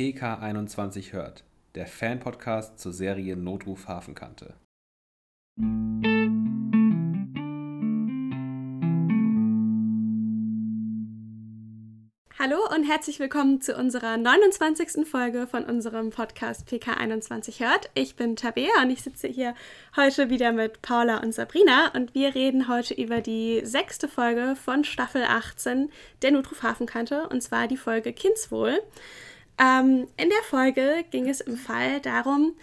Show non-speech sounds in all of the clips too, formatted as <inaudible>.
PK21 hört, der Fan-Podcast zur Serie Notruf Hafenkante. Hallo und herzlich willkommen zu unserer 29. Folge von unserem Podcast PK21 hört. Ich bin Tabea und ich sitze hier heute wieder mit Paula und Sabrina und wir reden heute über die sechste Folge von Staffel 18 der Notruf Hafenkante und zwar die Folge Kindswohl. Ähm, in der Folge ging es im Fall darum,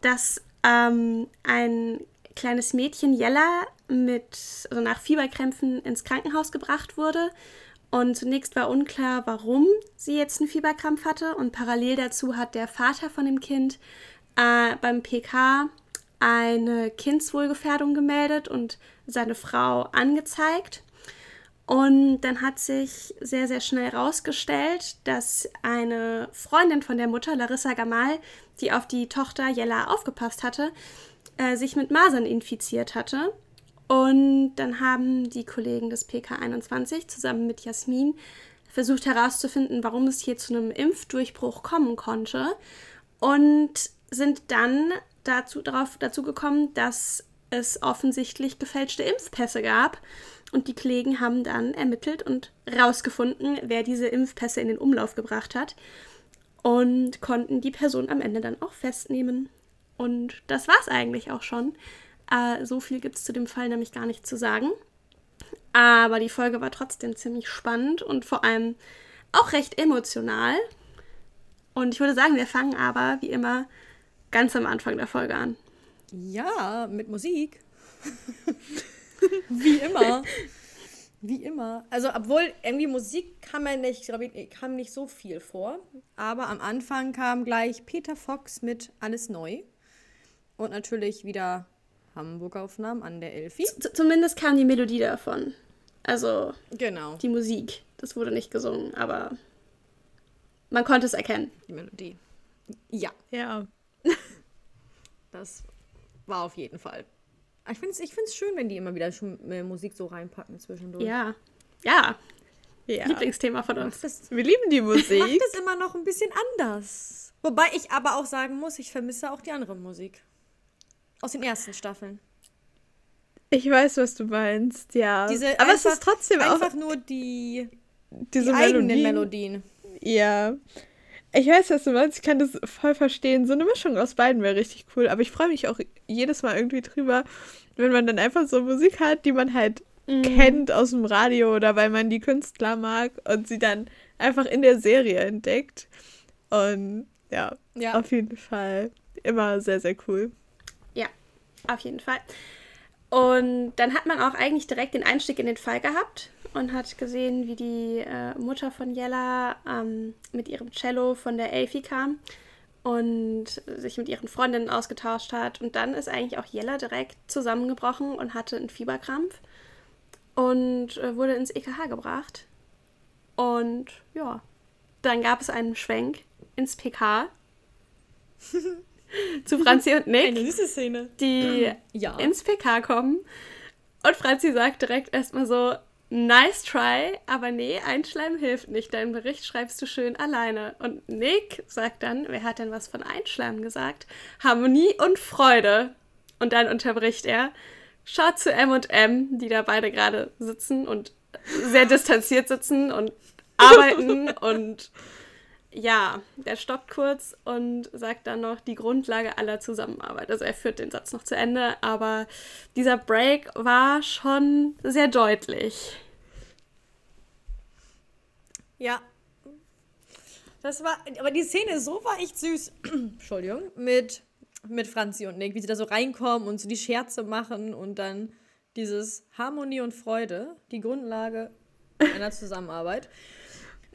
dass ähm, ein kleines Mädchen Jella mit also nach Fieberkrämpfen ins Krankenhaus gebracht wurde und zunächst war unklar, warum sie jetzt einen Fieberkrampf hatte. Und parallel dazu hat der Vater von dem Kind äh, beim PK eine Kindswohlgefährdung gemeldet und seine Frau angezeigt. Und dann hat sich sehr, sehr schnell herausgestellt, dass eine Freundin von der Mutter, Larissa Gamal, die auf die Tochter Jella aufgepasst hatte, äh, sich mit Masern infiziert hatte. Und dann haben die Kollegen des PK21 zusammen mit Jasmin versucht herauszufinden, warum es hier zu einem Impfdurchbruch kommen konnte und sind dann dazu, darauf, dazu gekommen, dass es offensichtlich gefälschte Impfpässe gab. Und die Kollegen haben dann ermittelt und herausgefunden, wer diese Impfpässe in den Umlauf gebracht hat und konnten die Person am Ende dann auch festnehmen. Und das war es eigentlich auch schon. Äh, so viel gibt es zu dem Fall nämlich gar nicht zu sagen. Aber die Folge war trotzdem ziemlich spannend und vor allem auch recht emotional. Und ich würde sagen, wir fangen aber wie immer ganz am Anfang der Folge an. Ja, mit Musik. <laughs> <laughs> wie immer. Wie immer. Also, obwohl irgendwie Musik kam mir nicht, glaube ich, kam nicht so viel vor. Aber am Anfang kam gleich Peter Fox mit Alles Neu. Und natürlich wieder Hamburg-Aufnahmen an der Elfi. Z zumindest kam die Melodie davon. Also genau. die Musik. Das wurde nicht gesungen, aber man konnte es erkennen. Die Melodie. Ja. Ja. das war auf jeden Fall. Ich finde es ich find's schön, wenn die immer wieder schon Musik so reinpacken zwischendurch. Ja. Ja. ja. Lieblingsthema von uns. Das, Wir lieben die Musik. Macht es immer noch ein bisschen anders. Wobei ich aber auch sagen muss, ich vermisse auch die andere Musik. Aus den ersten Staffeln. Ich weiß, was du meinst, ja. Diese Aber einfach, es ist trotzdem einfach nur die, diese die eigenen Melodien. Ja. Ich weiß, was du meinst. Ich kann das voll verstehen. So eine Mischung aus beiden wäre richtig cool. Aber ich freue mich auch jedes Mal irgendwie drüber, wenn man dann einfach so Musik hat, die man halt mhm. kennt aus dem Radio oder weil man die Künstler mag und sie dann einfach in der Serie entdeckt. Und ja, ja. auf jeden Fall immer sehr, sehr cool. Auf jeden Fall. Und dann hat man auch eigentlich direkt den Einstieg in den Fall gehabt und hat gesehen, wie die äh, Mutter von Jella ähm, mit ihrem Cello von der Elfi kam und sich mit ihren Freundinnen ausgetauscht hat. Und dann ist eigentlich auch Jella direkt zusammengebrochen und hatte einen Fieberkrampf und äh, wurde ins EKH gebracht. Und ja, dann gab es einen Schwenk ins PK. <laughs> zu Franzi und Nick. Eine süße Szene. Die ja. ins PK kommen. Und Franzi sagt direkt erstmal so, nice try, aber nee, Einschleimen hilft nicht. Deinen Bericht schreibst du schön alleine. Und Nick sagt dann, wer hat denn was von Einschleimen gesagt? Harmonie und Freude. Und dann unterbricht er, schaut zu M und M, die da beide gerade sitzen und sehr distanziert sitzen und <laughs> arbeiten und ja, der stoppt kurz und sagt dann noch die Grundlage aller Zusammenarbeit. Also er führt den Satz noch zu Ende, aber dieser Break war schon sehr deutlich. Ja. Das war, aber die Szene so war echt süß. <clears throat> Entschuldigung. Mit, mit Franzi und Nick, wie sie da so reinkommen und so die Scherze machen und dann dieses Harmonie und Freude, die Grundlage einer Zusammenarbeit.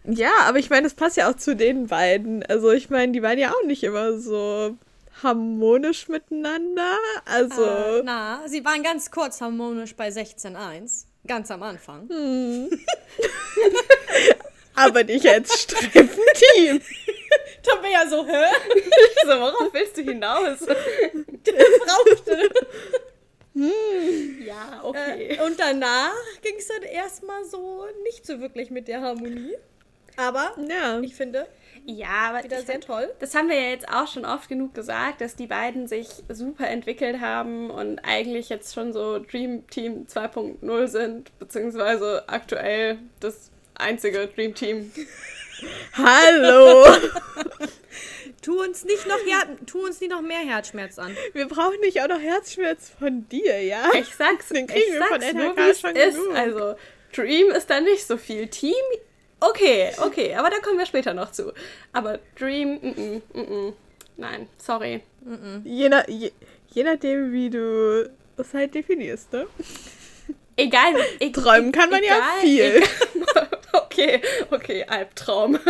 Ja, aber ich meine, es passt ja auch zu den beiden. Also ich meine, die waren ja auch nicht immer so harmonisch miteinander. Also. Äh, na, sie waren ganz kurz harmonisch bei 16.1. Ganz am Anfang. Hm. <laughs> <laughs> aber nicht als Streifen-Team. Tabea <laughs> so, hä? <laughs> so, worauf willst du hinaus? <laughs> brauchte. Hm. Ja, okay. Äh, und danach ging es dann erstmal so nicht so wirklich mit der Harmonie. Aber ja. ich finde, Ja, aber wieder sehr find, toll. Das haben wir ja jetzt auch schon oft genug gesagt, dass die beiden sich super entwickelt haben und eigentlich jetzt schon so Dream Team 2.0 sind, beziehungsweise aktuell das einzige Dream Team. <laughs> Hallo! <laughs> Tu uns nicht noch, Her tu uns nicht noch mehr Herzschmerz an. Wir brauchen nicht auch noch Herzschmerz von dir, ja? Ich sag's, Den ich kriegen wir von sag's nur, NRK es schon ist. genug. Also Dream ist da nicht so viel. Team, okay, okay, aber da kommen wir später noch zu. Aber Dream, mm -mm, mm -mm. nein, sorry. Je, nach, je, je nachdem, wie du das halt definierst, ne? Egal, e Träumen kann man ja egal, viel. Egal, <laughs> okay, okay, Albtraum. <laughs>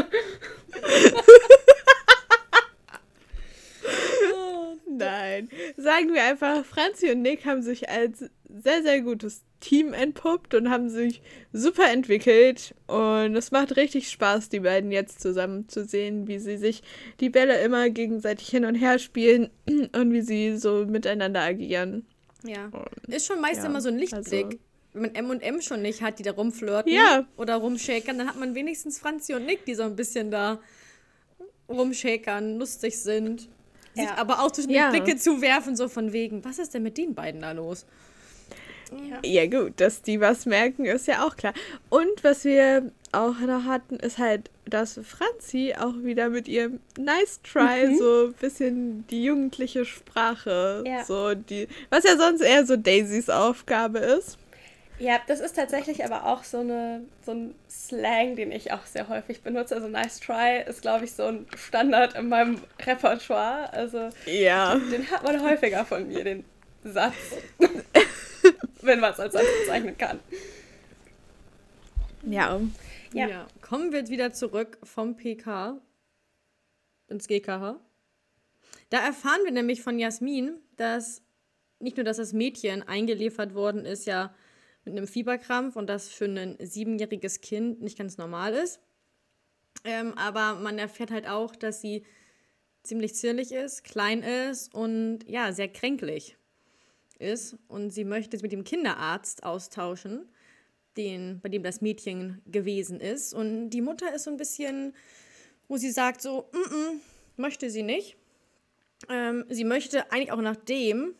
Nein. Sagen wir einfach, Franzi und Nick haben sich als sehr, sehr gutes Team entpuppt und haben sich super entwickelt. Und es macht richtig Spaß, die beiden jetzt zusammen zu sehen, wie sie sich die Bälle immer gegenseitig hin und her spielen <clears throat> und wie sie so miteinander agieren. Ja. Und, Ist schon meist ja, immer so ein Lichtblick. also- Wenn man M und M schon nicht hat, die da rumflirten Ja. oder rumschäkern, dann hat man wenigstens Franzi und Nick, die so ein bisschen da rumschäkern, lustig sind. Sich Ja. aber auch zwischen Ja. die Blicke zuwerfen, so von wegen, was ist denn mit den beiden da los? Ja, gut, dass die was merken, ist ja auch klar. Und was wir auch noch hatten, ist halt, dass Franzi auch wieder mit ihrem Nice Try so ein bisschen die jugendliche Sprache, Ja. so die, was ja sonst eher so Daisys Aufgabe ist. Ja, das ist tatsächlich aber auch so, eine, so ein Slang, den ich auch sehr häufig benutze. Also nice try ist, glaube ich, so ein Standard in meinem Repertoire. Also Ja. den hat man häufiger von mir, den Satz. <laughs> Wenn man es als Satz bezeichnen kann. Ja. Ja. Kommen wir jetzt wieder zurück vom PK ins GKH. Da erfahren wir nämlich von Jasmin, dass nicht nur, dass das Mädchen eingeliefert worden ist, ja mit einem Fieberkrampf und das für ein siebenjähriges Kind nicht ganz normal ist. Ähm, aber man erfährt halt auch, dass sie ziemlich zierlich ist, klein ist und ja, sehr kränklich ist. Und sie möchte es mit dem Kinderarzt austauschen, den, bei dem das Mädchen gewesen ist. Und die Mutter ist so ein bisschen, wo sie sagt, so, mm -mm, möchte sie nicht. Ähm, sie möchte eigentlich auch nachdem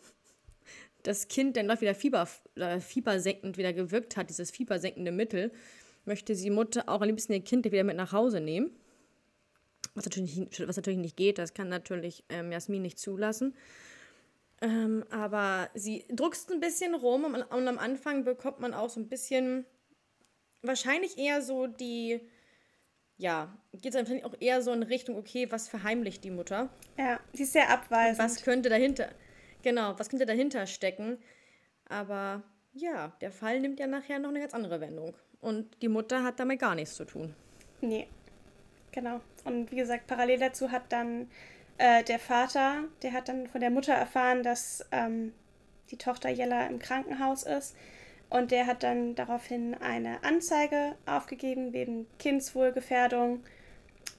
das Kind dann doch wieder Fieber, äh, fiebersenkend wieder gewirkt hat, dieses fiebersenkende Mittel, möchte die Mutter auch am liebsten ihr Kind wieder mit nach Hause nehmen. Was natürlich, nicht- was natürlich nicht geht, das kann natürlich ähm, Jasmin nicht zulassen. Ähm, aber sie druckst ein bisschen rum und, und am Anfang bekommt man auch so ein bisschen, wahrscheinlich eher so die, ja, geht es wahrscheinlich auch eher so in Richtung, okay, was verheimlicht die Mutter? Ja, sie ist sehr abweisend. Was könnte dahinter, genau, was könnte dahinter stecken? Aber ja, der Fall nimmt ja nachher noch eine ganz andere Wendung. Und die Mutter hat damit gar nichts zu tun. Nee, genau. Und wie gesagt, parallel dazu hat dann äh, der Vater, der hat dann von der Mutter erfahren, dass ähm, die Tochter Jella im Krankenhaus ist. Und der hat dann daraufhin eine Anzeige aufgegeben wegen Kindswohlgefährdung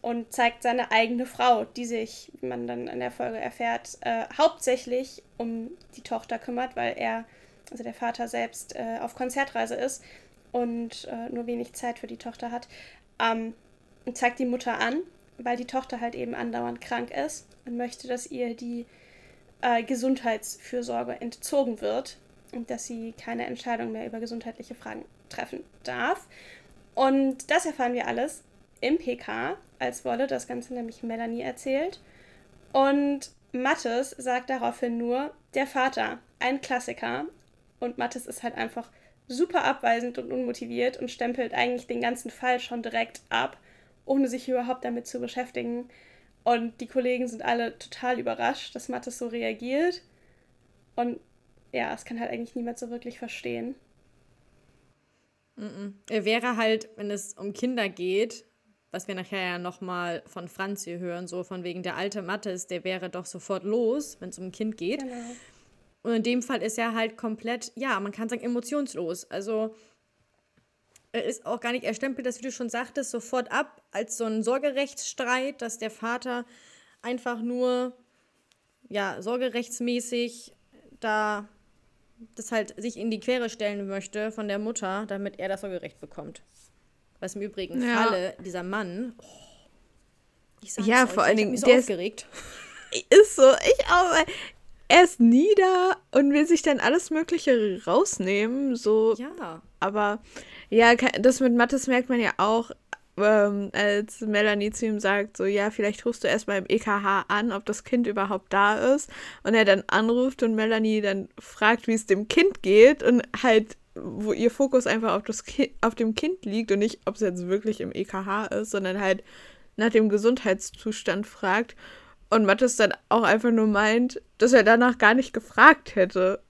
und zeigt seine eigene Frau, die sich, wie man dann in der Folge erfährt, äh, hauptsächlich um die Tochter kümmert, weil er, also der Vater selbst, äh, auf Konzertreise ist und äh, nur wenig Zeit für die Tochter hat. Ähm, und zeigt die Mutter an, weil die Tochter halt eben andauernd krank ist und möchte, dass ihr die äh, Gesundheitsfürsorge entzogen wird und dass sie keine Entscheidung mehr über gesundheitliche Fragen treffen darf. Und das erfahren wir alles im PK, als Wolle das Ganze nämlich Melanie erzählt. Und Mattes sagt daraufhin nur, der Vater, ein Klassiker. Und Mattes ist halt einfach super abweisend und unmotiviert und stempelt eigentlich den ganzen Fall schon direkt ab, ohne sich überhaupt damit zu beschäftigen. Und die Kollegen sind alle total überrascht, dass Mattes so reagiert. Und ja, es kann halt eigentlich niemand so wirklich verstehen. Er wäre halt, wenn es um Kinder geht, was wir nachher ja nochmal von Franzi hören, so von wegen der alte Mattes, der wäre doch sofort los, wenn es um ein Kind geht. Genau. Und in dem Fall ist er halt komplett, ja, man kann sagen, emotionslos. Also er ist auch gar nicht, er stempelt das, wie du schon sagtest, sofort ab als so ein Sorgerechtsstreit, dass der Vater einfach nur, ja, sorgerechtsmäßig da das halt sich in die Quere stellen möchte von der Mutter, damit er das Sorgerecht bekommt. Was im übrigen Ja. Falle dieser Mann, Ich sag's Ja, euch, vor allen Dingen, so der ist- aufgeregt. <laughs> Ist so, ich auch. Er ist nie da und will sich dann alles Mögliche rausnehmen. So, Ja. aber ja, das mit Mathis merkt man ja auch, ähm, als Melanie zu ihm sagt, so, ja, vielleicht rufst du erstmal im EKH an, ob das Kind überhaupt da ist. Und er dann anruft und Melanie dann fragt, wie es dem Kind geht und halt, wo ihr Fokus einfach auf, das Ki auf dem Kind liegt und nicht, ob es jetzt wirklich im EKH ist, sondern halt nach dem Gesundheitszustand fragt. Und Mathis dann auch einfach nur meint, dass er danach gar nicht gefragt hätte.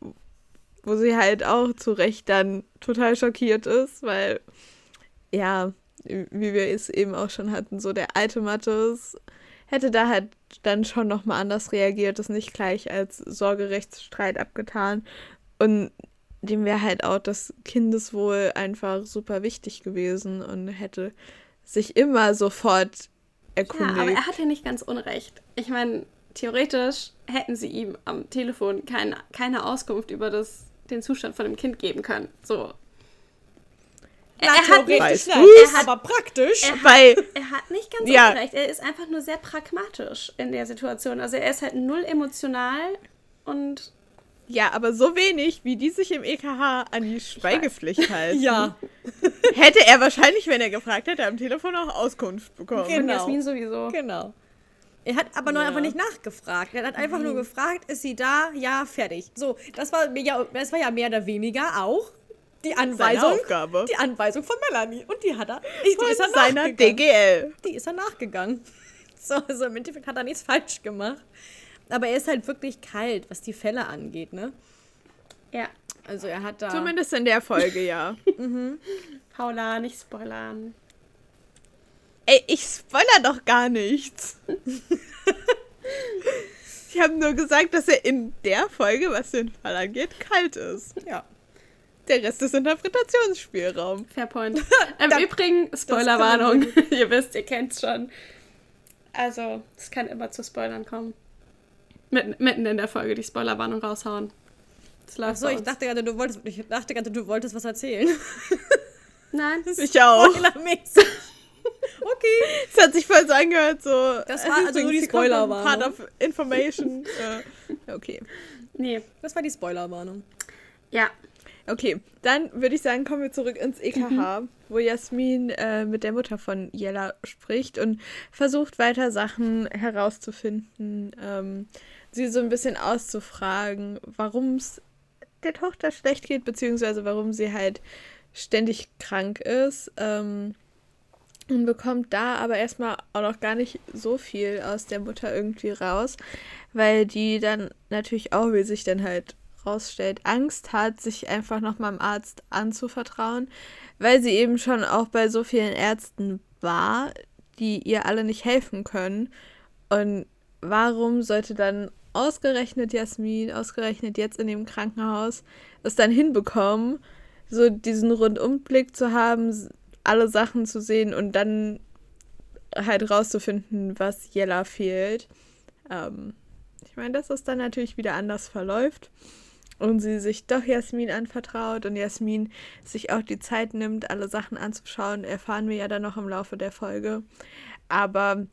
Wo sie halt auch zu Recht dann total schockiert ist, weil, ja, wie wir es eben auch schon hatten, so der alte Mathis hätte da halt dann schon nochmal anders reagiert, das nicht gleich als Sorgerechtsstreit abgetan. Und dem wäre halt auch das Kindeswohl einfach super wichtig gewesen und hätte sich immer sofort Ja, erkundigt. aber er hat ja nicht ganz unrecht. Ich meine, theoretisch hätten sie ihm am Telefon keine, keine Auskunft über das, den Zustand von dem Kind geben können. So. Er, Na, er, hat nicht, er hat aber praktisch. er, Weil, er hat nicht ganz Ja. unrecht. Er ist einfach nur sehr pragmatisch in der Situation. Also er ist halt null emotional und ja, aber so wenig, wie die sich im EKH an die Schweigepflicht halten, Ja. <laughs> hätte er wahrscheinlich, wenn er gefragt hätte, am Telefon auch Auskunft bekommen. Genau. und Jasmin sowieso. Genau. Er hat aber nur Ja. einfach nicht nachgefragt. Er hat einfach nur gefragt, ist sie da? Ja, fertig. So, das war, ja, das war ja mehr oder weniger auch die Seine Anweisung. Aufgabe. Die Anweisung von Melanie. Und die hat er. Ich, die ist er Von seiner nachgegangen. DGL. Die ist er nachgegangen. <laughs> So, also im Endeffekt hat er nichts falsch gemacht. Aber er ist halt wirklich kalt, was die Fälle angeht, ne? Ja. Also er hat da. Zumindest in der Folge, ja. <laughs> Paula, nicht spoilern. Ey, ich spoiler doch gar nichts. <laughs> ich habe nur gesagt, dass er in der Folge, was den Fall angeht, kalt ist. Ja. Der Rest ist Interpretationsspielraum. Fair point. <laughs> Im Da- Übrigen, Spoilerwarnung. ihr wisst, ihr kennt's schon. Also, es kann immer zu Spoilern kommen. Mitten, mitten in der Folge die Spoilerwarnung raushauen. Das läuft Achso, ich dachte gerade, du wolltest, ich dachte gerade, du wolltest was erzählen. <laughs> Nein. Ich auch. <laughs> Okay. Es hat sich voll so angehört, so. Das war also nur die Spoilerwarnung. Part of Information. äh, okay. Nee. Das war die Spoilerwarnung. Ja. Okay, dann würde ich sagen, kommen wir zurück ins EKH, Mhm. wo Jasmin äh, mit der Mutter von Jella spricht und versucht weiter Sachen herauszufinden, ähm, sie so ein bisschen auszufragen, warum es der Tochter schlecht geht, beziehungsweise warum sie halt ständig krank ist. Ähm, und bekommt da aber erstmal auch noch gar nicht so viel aus der Mutter irgendwie raus, weil die dann natürlich auch, wie sich dann halt rausstellt, Angst hat, sich einfach nochmal dem Arzt anzuvertrauen, weil sie eben schon auch bei so vielen Ärzten war, die ihr alle nicht helfen können. Und warum sollte dann ausgerechnet Jasmin, ausgerechnet jetzt in dem Krankenhaus, es dann hinbekommen, so diesen Rundumblick zu haben, alle Sachen zu sehen und dann halt rauszufinden, was Jella fehlt. Ähm, ich meine, dass es dann natürlich wieder anders verläuft und sie sich doch Jasmin anvertraut und Jasmin sich auch die Zeit nimmt, alle Sachen anzuschauen, erfahren wir ja dann noch im Laufe der Folge. Aber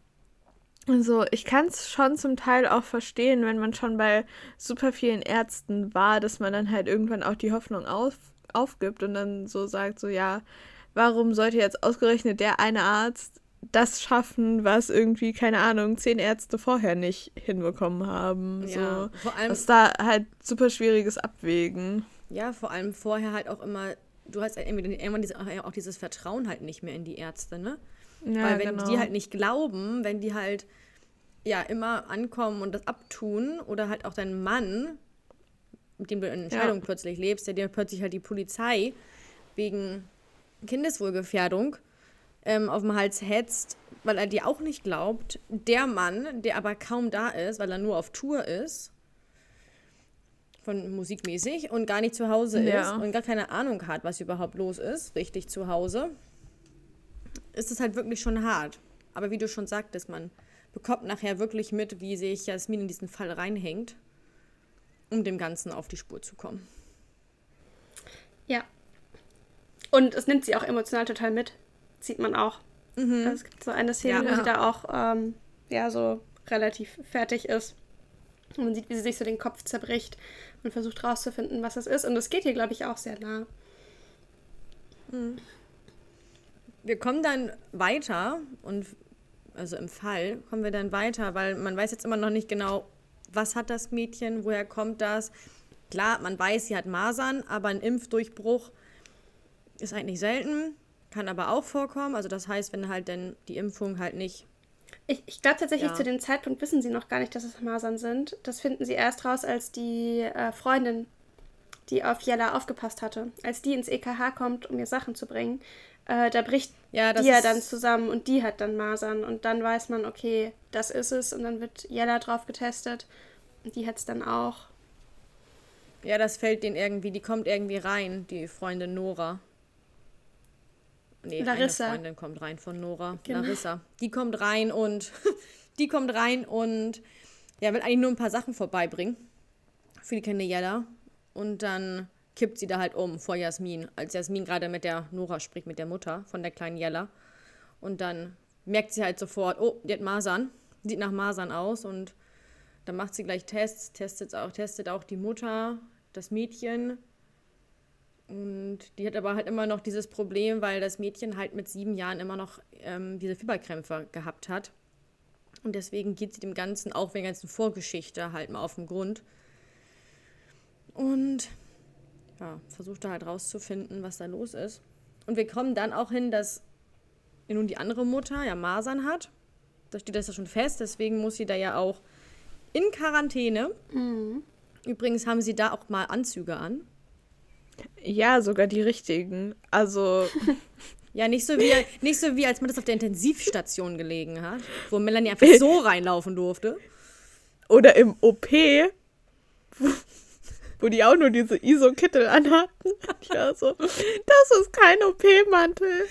also ich kann es schon zum Teil auch verstehen, wenn man schon bei super vielen Ärzten war, dass man dann halt irgendwann auch die Hoffnung auf, aufgibt und dann so sagt, so ja, warum sollte jetzt ausgerechnet der eine Arzt das schaffen, was irgendwie, keine Ahnung, zehn Ärzte vorher nicht hinbekommen haben. Ja, so. vor allem, Das ist da halt super schwieriges Abwägen. ja, vor allem vorher halt auch immer, du hast halt irgendwie irgendwann diese, auch dieses Vertrauen halt nicht mehr in die Ärzte, ne? Ja, Weil wenn genau. die halt nicht glauben, wenn die halt ja immer ankommen und das abtun oder halt auch dein Mann, mit dem du in Entscheidung plötzlich lebst, der dir plötzlich halt die Polizei wegen Kindeswohlgefährdung ähm, auf dem Hals hetzt, weil er dir auch nicht glaubt. Der Mann, der aber kaum da ist, weil er nur auf Tour ist, von musikmäßig und gar nicht zu Hause Ja. ist und gar keine Ahnung hat, was überhaupt los ist, richtig zu Hause, ist es halt wirklich schon hart. Aber wie du schon sagtest, man bekommt nachher wirklich mit, wie sich Jasmin in diesen Fall reinhängt, um dem Ganzen auf die Spur zu kommen. Ja. Und es nimmt sie auch emotional total mit. Sieht man auch. Also es gibt so eine Szene, Ja. wo sie da auch ähm, ja so relativ fertig ist. Und man sieht, wie sie sich so den Kopf zerbricht und versucht rauszufinden, was es ist. Und das geht hier, glaube ich, auch sehr nah. Wir kommen dann weiter und also im Fall kommen wir dann weiter, weil man weiß jetzt immer noch nicht genau, was hat das Mädchen, woher kommt das. Klar, man weiß, sie hat Masern, aber ein Impfdurchbruch ist eigentlich selten, kann aber auch vorkommen. Also das heißt, wenn halt dann die Impfung halt nicht Ich, ich glaube tatsächlich, Ja. zu dem Zeitpunkt wissen sie noch gar nicht, dass es Masern sind. Das finden sie erst raus, als die äh, Freundin, die auf Jella aufgepasst hatte, als die ins EKH kommt, um ihr Sachen zu bringen. Äh, da bricht Ja, die ja dann zusammen und die hat dann Masern. Und dann weiß man, okay, das ist es. Und dann wird Jella drauf getestet. Und die hat es dann auch. Ja, das fällt denen irgendwie, die kommt irgendwie rein, die Freundin Nora. Nee, Larissa. eine Freundin kommt rein von Nora. Genau. Larissa. Die kommt rein und <laughs> die kommt rein und ja, will eigentlich nur ein paar Sachen vorbeibringen. Für die kleine Jella. Und dann kippt sie da halt um vor Jasmin, als Jasmin gerade mit der Nora spricht, mit der Mutter von der kleinen Jella. Und dann merkt sie halt sofort, oh, die hat Masern. Sieht nach Masern aus und dann macht sie gleich Tests, testet auch, testet auch die Mutter, das Mädchen. Und die hat aber halt immer noch dieses Problem, weil das Mädchen halt mit sieben Jahren immer noch ähm, diese Fieberkrämpfe gehabt hat. Und deswegen geht sie dem Ganzen, auch wegen der ganzen Vorgeschichte, halt mal auf den Grund. Und ja, versucht da halt rauszufinden, was da los ist. Und wir kommen dann auch hin, dass nun die andere Mutter ja Masern hat. Da steht das ja schon fest, deswegen muss sie da ja auch in Quarantäne. Übrigens haben sie da auch mal Anzüge an. Ja, sogar die richtigen. Also, <laughs> Ja, nicht so wie, nicht so wie als man das auf der Intensivstation gelegen hat, wo Melanie einfach <laughs> so reinlaufen durfte. oder im OP, wo, die auch nur diese ISO-Kittel anhatten. <laughs> Ja, so, das ist kein OP-Mantel.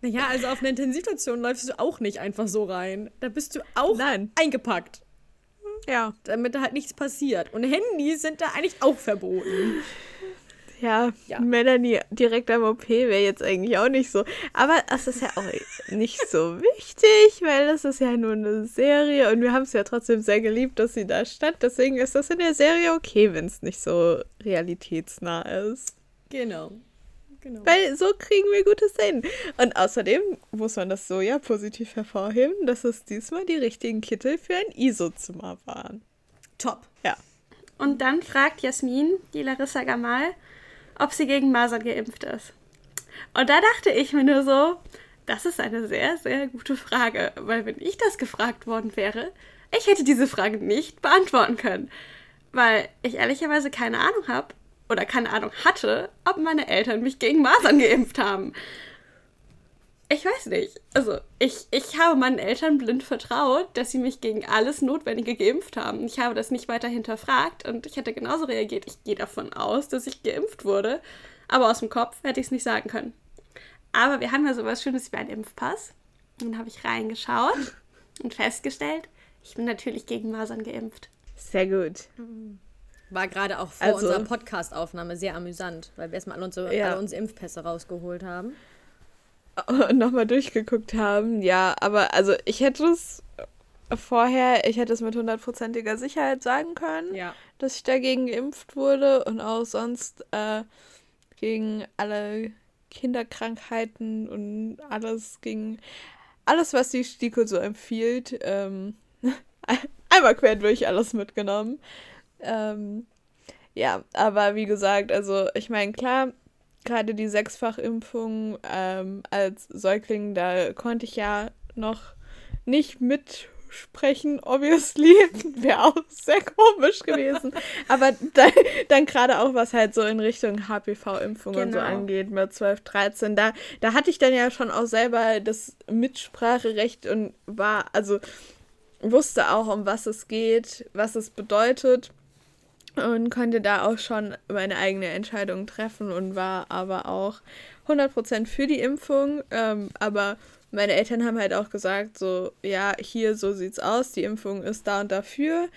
Naja, also auf einer Intensivstation läufst du auch nicht einfach so rein. Da bist du auch Nein. eingepackt, Ja, damit da halt nichts passiert. Und Handys sind da eigentlich auch verboten. Ja, Ja. Melanie direkt am OP wäre jetzt eigentlich auch nicht so. Aber es ist ja auch nicht so wichtig, weil das ist ja nur eine Serie und wir haben es ja trotzdem sehr geliebt, dass sie da stand. Deswegen ist das in der Serie okay, wenn es nicht so realitätsnah ist. Genau. genau. Weil so kriegen wir gute Szenen. Und außerdem muss man das so ja positiv hervorheben, dass es diesmal die richtigen Kittel für ein ISO-Zimmer waren. Top. Ja. Und dann fragt Jasmin, die Larissa Gamal, ob sie gegen Masern geimpft ist. Und da dachte ich mir nur so, das ist eine sehr, sehr gute Frage, weil wenn ich das gefragt worden wäre, ich hätte diese Frage nicht beantworten können, weil ich ehrlicherweise keine Ahnung habe oder keine Ahnung hatte, ob meine Eltern mich gegen Masern geimpft haben. Ich weiß nicht. Also, ich, ich habe meinen Eltern blind vertraut, dass sie mich gegen alles Notwendige geimpft haben. Ich habe das nicht weiter hinterfragt und ich hätte genauso reagiert. Ich gehe davon aus, dass ich geimpft wurde. Aber aus dem Kopf hätte ich es nicht sagen können. Aber wir haben ja sowas Schönes wie einen Impfpass. Und dann habe ich reingeschaut <laughs> und festgestellt, ich bin natürlich gegen Masern geimpft. Sehr gut. War gerade auch vor Also- unserer Podcast-Aufnahme sehr amüsant, weil wir erstmal alle unsere, Ja. alle unsere Impfpässe rausgeholt haben. <laughs> Nochmal durchgeguckt haben. Ja, aber also ich hätte es vorher, ich hätte es mit hundertprozentiger Sicherheit sagen können, Ja. dass ich dagegen geimpft wurde und auch sonst äh, gegen alle Kinderkrankheiten und alles gegen alles, was die STIKO so empfiehlt. Ähm, <laughs> einmal quer durch alles mitgenommen. Ähm, ja, aber wie gesagt, also ich meine, klar, gerade die Sechsfachimpfung ähm, als Säugling, da konnte ich ja noch nicht mitsprechen, obviously. <laughs> Wäre auch sehr komisch gewesen. <laughs> Aber dann, dann gerade auch, was halt so in Richtung HPV-Impfung und so Genau. angeht mit 12, 13, da, da hatte ich dann ja schon auch selber das Mitspracherecht und war, also wusste auch, um was es geht, was es bedeutet und konnte da auch schon meine eigene Entscheidung treffen und war aber auch 100% für die Impfung. Ähm, aber meine Eltern haben halt auch gesagt, so, ja, hier, so sieht's aus, die Impfung ist da und dafür.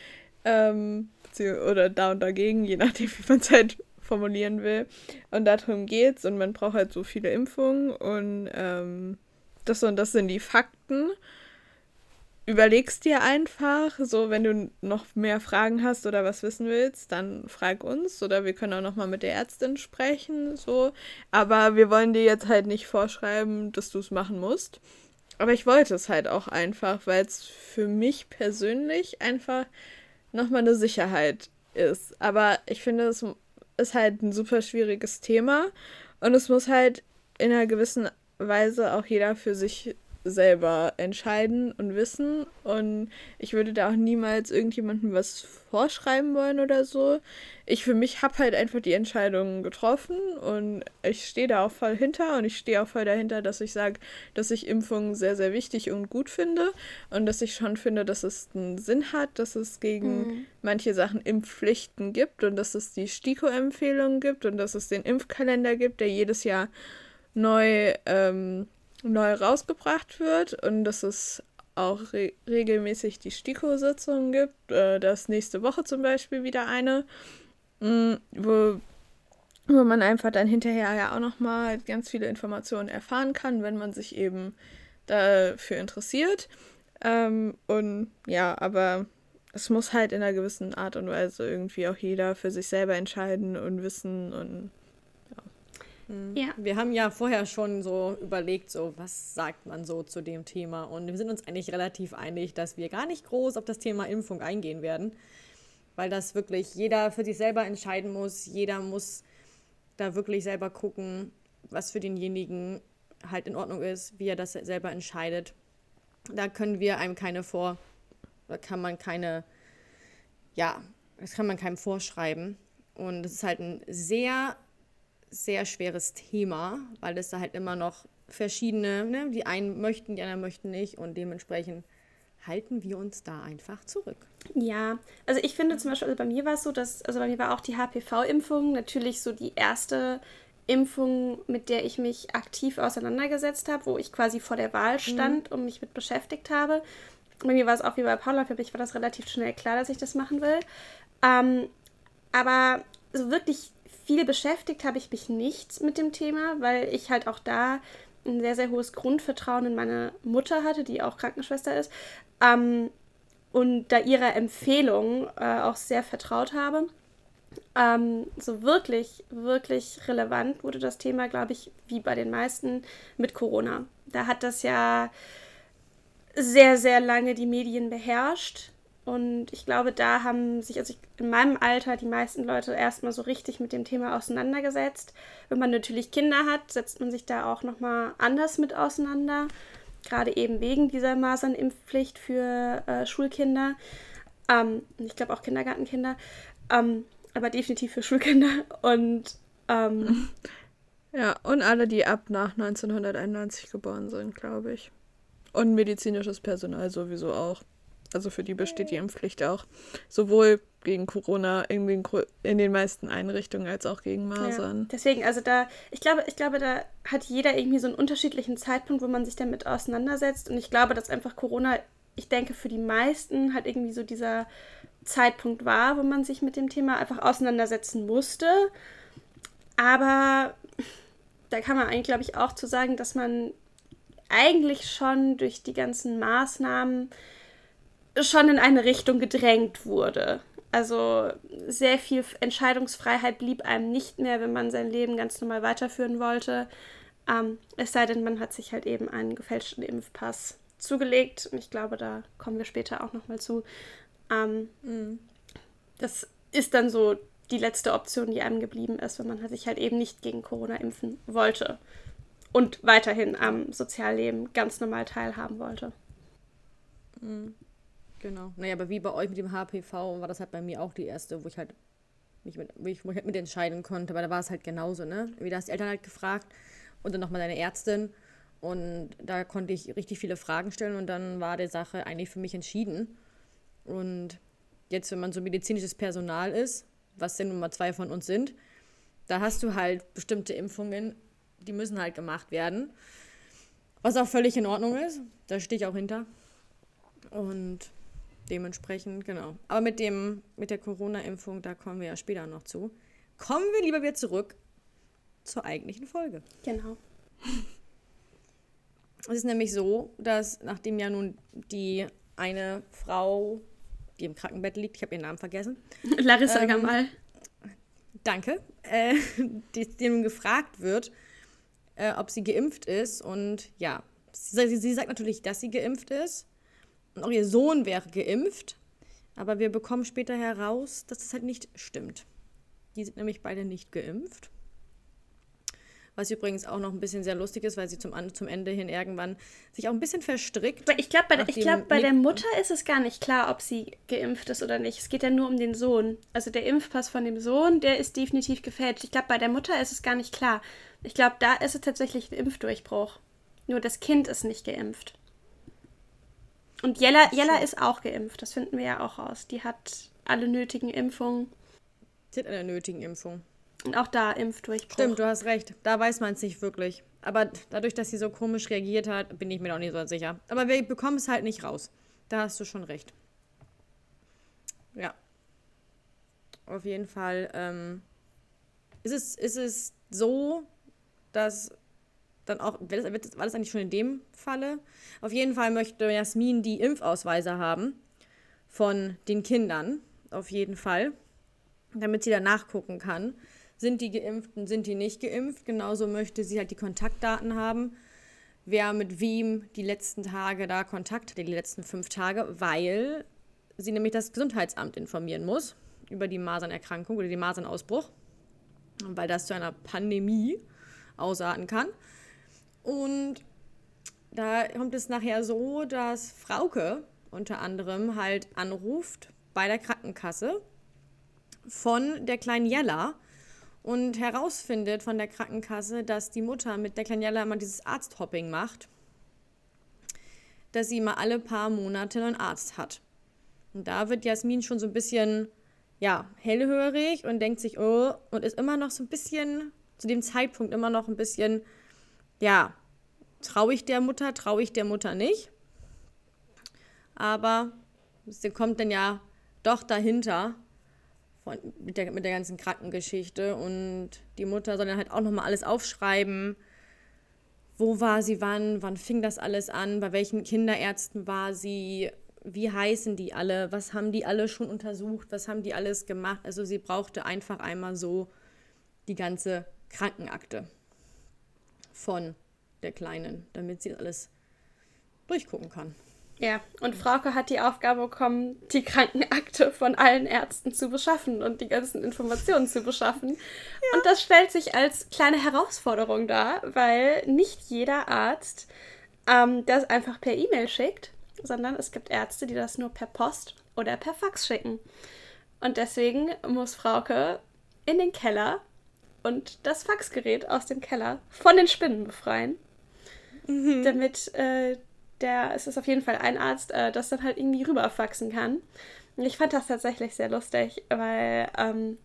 Ähm, oder da und dagegen, je nachdem, <laughs> wie man es halt formulieren will. Und darum geht's und man braucht halt so viele Impfungen und ähm, das und das sind die Fakten. Überlegst dir einfach, so wenn du noch mehr Fragen hast oder was wissen willst, dann frag uns oder wir können auch noch mal mit der Ärztin sprechen, so. Aber wir wollen dir jetzt halt nicht vorschreiben, dass du es machen musst. Aber ich wollte es halt auch einfach, weil es für mich persönlich einfach noch mal eine Sicherheit ist. Aber ich finde, es ist halt ein super schwieriges Thema und es muss halt in einer gewissen Weise auch jeder für sich selber entscheiden und wissen. Und ich würde da auch niemals irgendjemandem was vorschreiben wollen oder so. Ich für mich habe halt einfach die Entscheidung getroffen und ich stehe da auch voll hinter und ich stehe auch voll dahinter, dass ich sage, dass ich Impfungen sehr, sehr wichtig und gut finde und dass ich schon finde, dass es einen Sinn hat, dass es gegen mhm. manche Sachen Impfpflichten gibt und dass es die STIKO-Empfehlungen gibt und dass es den Impfkalender gibt, der jedes Jahr neu ähm, neu rausgebracht wird und dass es auch re regelmäßig die STIKO-Sitzungen gibt. Äh, das nächste Woche zum Beispiel wieder eine, mh, mm, wo, wo man einfach dann hinterher ja auch nochmal ganz viele Informationen erfahren kann, wenn man sich eben dafür interessiert. Ähm, und ja, aber es muss halt in einer gewissen Art und Weise irgendwie auch jeder für sich selber entscheiden und wissen und. Ja. Wir haben ja vorher schon so überlegt, so was sagt man so zu dem Thema. Und wir sind uns eigentlich relativ einig, dass wir gar nicht groß auf das Thema Impfung eingehen werden. Weil das wirklich jeder für sich selber entscheiden muss. Jeder muss da wirklich selber gucken, was für denjenigen halt in Ordnung ist, wie er das selber entscheidet. Da können wir einem keine vor, da kann man keine, ja, das kann man keinem vorschreiben. Und es ist halt ein sehr sehr schweres Thema, weil es da halt immer noch verschiedene, ne, die einen möchten, die anderen möchten nicht und dementsprechend halten wir uns da einfach zurück. Ja, also ich finde zum Beispiel, also bei mir war es so, dass, also bei mir war auch die HPV-Impfung natürlich so die erste Impfung, mit der ich mich aktiv auseinandergesetzt habe, wo ich quasi vor der Wahl mhm. stand mhm. und mich mit beschäftigt habe. Bei mir war es auch wie bei Paula, für mich war das relativ schnell klar, dass ich das machen will. Ähm, aber so wirklich viel beschäftigt habe ich mich nicht mit dem Thema, weil ich halt auch da ein sehr, sehr hohes Grundvertrauen in meine Mutter hatte, die auch Krankenschwester ist. Ähm, und da ihrer Empfehlung äh, auch sehr vertraut habe. Ähm, so wirklich, wirklich relevant wurde das Thema, glaube ich, wie bei den meisten mit Corona. Da hat das ja sehr, sehr lange die Medien beherrscht. Und ich glaube, da haben sich also in meinem Alter die meisten Leute erstmal so richtig mit dem Thema auseinandergesetzt. Wenn man natürlich Kinder hat, setzt man sich da auch nochmal anders mit auseinander. Gerade eben wegen dieser Masernimpfpflicht für äh, Schulkinder. Ähm, ich glaube auch Kindergartenkinder. Ähm, aber definitiv für Schulkinder. Und ähm, <laughs> ja, und alle, die ab nach 1991 geboren sind, glaube ich. Und medizinisches Personal sowieso auch. Also für die besteht die Impfpflicht auch. Sowohl gegen Corona in den, in den meisten Einrichtungen als auch gegen Masern. Ja, deswegen, also da, ich glaube, ich glaube, da hat jeder irgendwie so einen unterschiedlichen Zeitpunkt, wo man sich damit auseinandersetzt. Und ich glaube, dass einfach Corona, ich denke, für die meisten halt irgendwie so dieser Zeitpunkt war, wo man sich mit dem Thema einfach auseinandersetzen musste. Aber da kann man eigentlich, glaube ich, auch zu sagen, dass man eigentlich schon durch die ganzen Maßnahmen schon in eine Richtung gedrängt wurde. Also sehr viel Entscheidungsfreiheit blieb einem nicht mehr, wenn man sein Leben ganz normal weiterführen wollte. Ähm, es sei denn, man hat sich halt eben einen gefälschten Impfpass zugelegt. Und ich glaube, da kommen wir später auch nochmal zu. Ähm, mhm. Das ist dann so die letzte Option, die einem geblieben ist, wenn man sich halt eben nicht gegen Corona impfen wollte und weiterhin am Sozialleben ganz normal teilhaben wollte. Mhm. Genau. Naja, aber wie bei euch mit dem HPV war das halt bei mir auch die erste, wo ich halt mich mit, wo ich, wo ich halt mit entscheiden konnte, weil da war es halt genauso, ne? Wie hast die Eltern halt gefragt und dann nochmal deine Ärztin. Und da konnte ich richtig viele Fragen stellen und dann war die Sache eigentlich für mich entschieden. Und jetzt, wenn man so medizinisches Personal ist, was denn Nummer zwei von uns sind, da hast du halt bestimmte Impfungen, die müssen halt gemacht werden. Was auch völlig in Ordnung ist. Da stehe ich auch hinter. Und dementsprechend, genau. Aber mit dem, mit der Corona-Impfung, da kommen wir ja später noch zu. Kommen wir lieber wieder zurück zur eigentlichen Folge. Genau. <laughs> Es ist nämlich so, dass nachdem ja nun die eine Frau, die im Krankenbett liegt, ich habe ihren Namen vergessen. <laughs> Larissa Ähm, Gamal. Danke. Äh, <laughs> die, nun gefragt wird, äh, ob sie geimpft ist. Und ja, sie, sie sagt natürlich, dass sie geimpft ist. Und auch ihr Sohn wäre geimpft. Aber wir bekommen später heraus, dass das halt nicht stimmt. Die sind nämlich beide nicht geimpft. Was übrigens auch noch ein bisschen sehr lustig ist, weil sie zum, zum Ende hin irgendwann sich auch ein bisschen verstrickt. Ich glaube, bei, der- ich glaub, bei der Mutter ist es gar nicht klar, ob sie geimpft ist oder nicht. Es geht ja nur um den Sohn. Also der Impfpass von dem Sohn, der ist definitiv gefälscht. Ich glaube, bei der Mutter ist es gar nicht klar. Ich glaube, da ist es tatsächlich ein Impfdurchbruch. Nur das Kind ist nicht geimpft. Und Jella, Jella ist auch geimpft. Das finden wir ja auch raus. Die hat alle nötigen Impfungen. Sie hat eine nötigen Impfung. Und auch da Impfdurchbruch. Stimmt, du hast recht. Da weiß man es nicht wirklich. Aber dadurch, dass sie so komisch reagiert hat, bin ich mir noch nicht so sicher. Aber wir bekommen es halt nicht raus. Da hast du schon recht. Ja. Auf jeden Fall ähm, ist, es, ist es so, dass dann auch, war das eigentlich schon in dem Falle? Auf jeden Fall möchte Jasmin die Impfausweise haben von den Kindern. Auf jeden Fall. Damit sie dann nachgucken kann. Sind die Geimpften, sind die nicht geimpft? Genauso möchte sie halt die Kontaktdaten haben. Wer mit wem die letzten Tage da Kontakt hatte, die letzten fünf Tage, weil sie nämlich das Gesundheitsamt informieren muss über die Masernerkrankung oder den Masernausbruch, weil das zu einer Pandemie ausarten kann. Und da kommt es nachher so, dass Frauke unter anderem halt anruft bei der Krankenkasse von der kleinen Jella und herausfindet von der Krankenkasse, dass die Mutter mit der kleinen Jella immer dieses Arzthopping macht, dass sie mal alle paar Monate einen Arzt hat. Und da wird Jasmin schon so ein bisschen, ja, hellhörig und denkt sich, oh, und ist immer noch so ein bisschen, zu dem Zeitpunkt immer noch ein bisschen, ja, traue ich der Mutter, traue ich der Mutter nicht. Aber sie kommt dann ja doch dahinter von, mit, der, mit der ganzen Krankengeschichte und die Mutter soll dann halt auch nochmal alles aufschreiben. Wo war sie wann? Wann fing das alles an? Bei welchen Kinderärzten war sie? Wie heißen die alle? Was haben die alle schon untersucht? Was haben die alles gemacht? Also sie brauchte einfach einmal so die ganze Krankenakte von der Kleinen, damit sie alles durchgucken kann. Ja, und Frauke hat die Aufgabe bekommen, die Krankenakte von allen Ärzten zu beschaffen und die ganzen Informationen zu beschaffen. Und das stellt sich als kleine Herausforderung dar, weil nicht jeder Arzt ähm, das einfach per E-Mail schickt, sondern es gibt Ärzte, die das nur per Post oder per Fax schicken. Und deswegen muss Frauke in den Keller und das Faxgerät aus dem Keller von den Spinnen befreien damit äh, der, es ist auf jeden Fall ein Arzt, äh, das dann halt irgendwie rüberfaxen kann. Und ich fand das tatsächlich sehr lustig, weil ähm,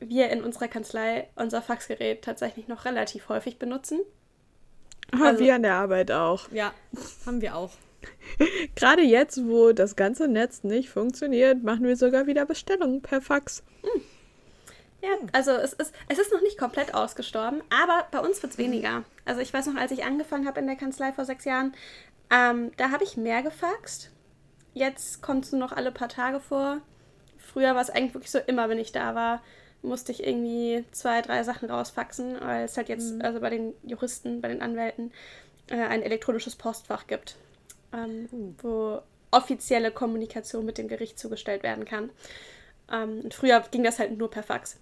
wir in unserer Kanzlei unser Faxgerät tatsächlich noch relativ häufig benutzen. Aber Also- wir an der Arbeit auch. Ja, haben wir auch. <laughs> Gerade jetzt, wo das ganze Netz nicht funktioniert, machen wir sogar wieder Bestellungen per Fax. Ja, also es ist, es ist noch nicht komplett ausgestorben, aber bei uns wird es weniger. Also ich weiß noch, als ich angefangen habe in der Kanzlei vor sechs Jahren, ähm, da habe ich mehr gefaxt. Jetzt kommt es nur noch alle paar Tage vor. Früher war es eigentlich wirklich so, immer wenn ich da war, musste ich irgendwie zwei, drei Sachen rausfaxen, weil es halt jetzt, also bei den Juristen, bei den Anwälten, äh, ein elektronisches Postfach gibt, ähm, wo offizielle Kommunikation mit dem Gericht zugestellt werden kann. Ähm, und früher ging das halt nur per Fax.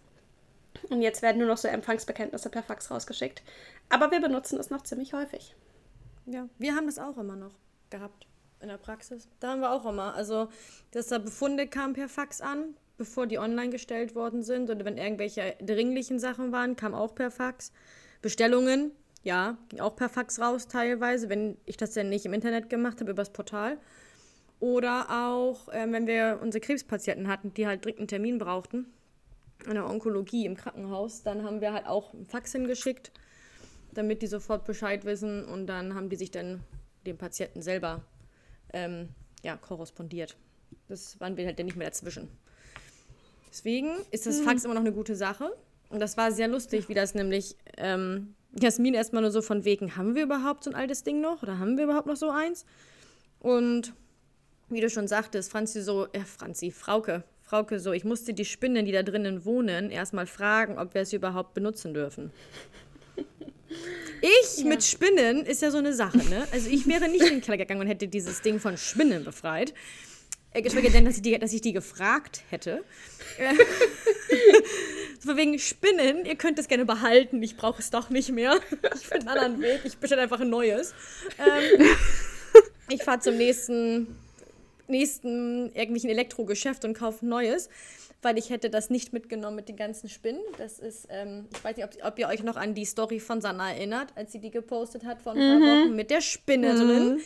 Und jetzt werden nur noch so Empfangsbekenntnisse per Fax rausgeschickt. Aber wir benutzen es noch ziemlich häufig. Ja, wir haben das auch immer noch gehabt in der Praxis. Da haben wir auch immer. Also, dass da Befunde kamen per Fax an, bevor die online gestellt worden sind. Oder wenn irgendwelche dringlichen Sachen waren, kam auch per Fax. Bestellungen, ja, ging auch per Fax raus teilweise, wenn ich das dann nicht im Internet gemacht habe, übers Portal. Oder auch, ähm, wenn wir unsere Krebspatienten hatten, die halt dringend einen Termin brauchten, in der Onkologie im Krankenhaus, dann haben wir halt auch einen Fax hingeschickt, damit die sofort Bescheid wissen und dann haben die sich dann dem Patienten selber ähm, ja, korrespondiert. Das waren wir halt dann nicht mehr dazwischen. Deswegen ist das Fax immer noch eine gute Sache. Und das war sehr lustig, wie das nämlich ähm, Jasmin erstmal nur so von wegen, haben wir überhaupt so ein altes Ding noch? Oder haben wir überhaupt noch so eins? Und wie du schon sagtest, Franzi so, äh, Franzi, Frauke, Frauke so, ich musste die Spinnen, die da drinnen wohnen, erstmal fragen, ob wir sie überhaupt benutzen dürfen. Ich ja. mit Spinnen ist ja so eine Sache, ne? Also ich wäre nicht in den Keller gegangen und hätte dieses Ding von Spinnen befreit. Äh, geschweige denn, dass ich die, dass ich die gefragt hätte. <laughs> So wegen Spinnen, ihr könnt es gerne behalten, ich brauche es doch nicht mehr. Ich finde einen anderen Weg, ich bestelle einfach ein neues. Ähm, ich fahre zum nächsten, nächsten irgendwelchen Elektrogeschäft und kaufe neues weil ich hätte das nicht mitgenommen mit den ganzen Spinnen. Das ist, ähm, ich weiß nicht, ob, ob, ihr euch noch an die Story von Sanna erinnert, als sie die gepostet hat vor ein paar mhm. Wochen mit der Spinne mhm. drin.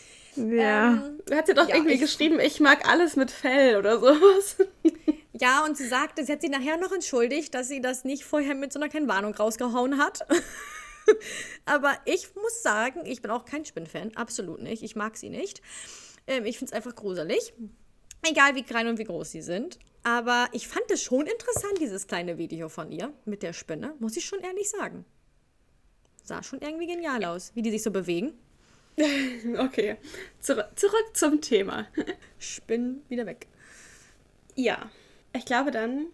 Ja. Ähm, hat sie doch ja, irgendwie ich, geschrieben, ich mag alles mit Fell oder sowas. <laughs> Ja, und sie sagte, sie hat sich nachher noch entschuldigt, dass sie das nicht vorher mit so einer kleinen Warnung rausgehauen hat. <laughs> Aber ich muss sagen, ich bin auch kein Spinnenfan, absolut nicht. Ich mag sie nicht. Ähm, ich finde es einfach gruselig. Egal wie klein und wie groß sie sind. Aber ich fand es schon interessant, dieses kleine Video von ihr mit der Spinne, muss ich schon ehrlich sagen. Sah schon irgendwie genial aus, wie die sich so bewegen. <laughs> okay, Zur zurück zum Thema. <laughs> Spinnen wieder weg. Ja, ich glaube dann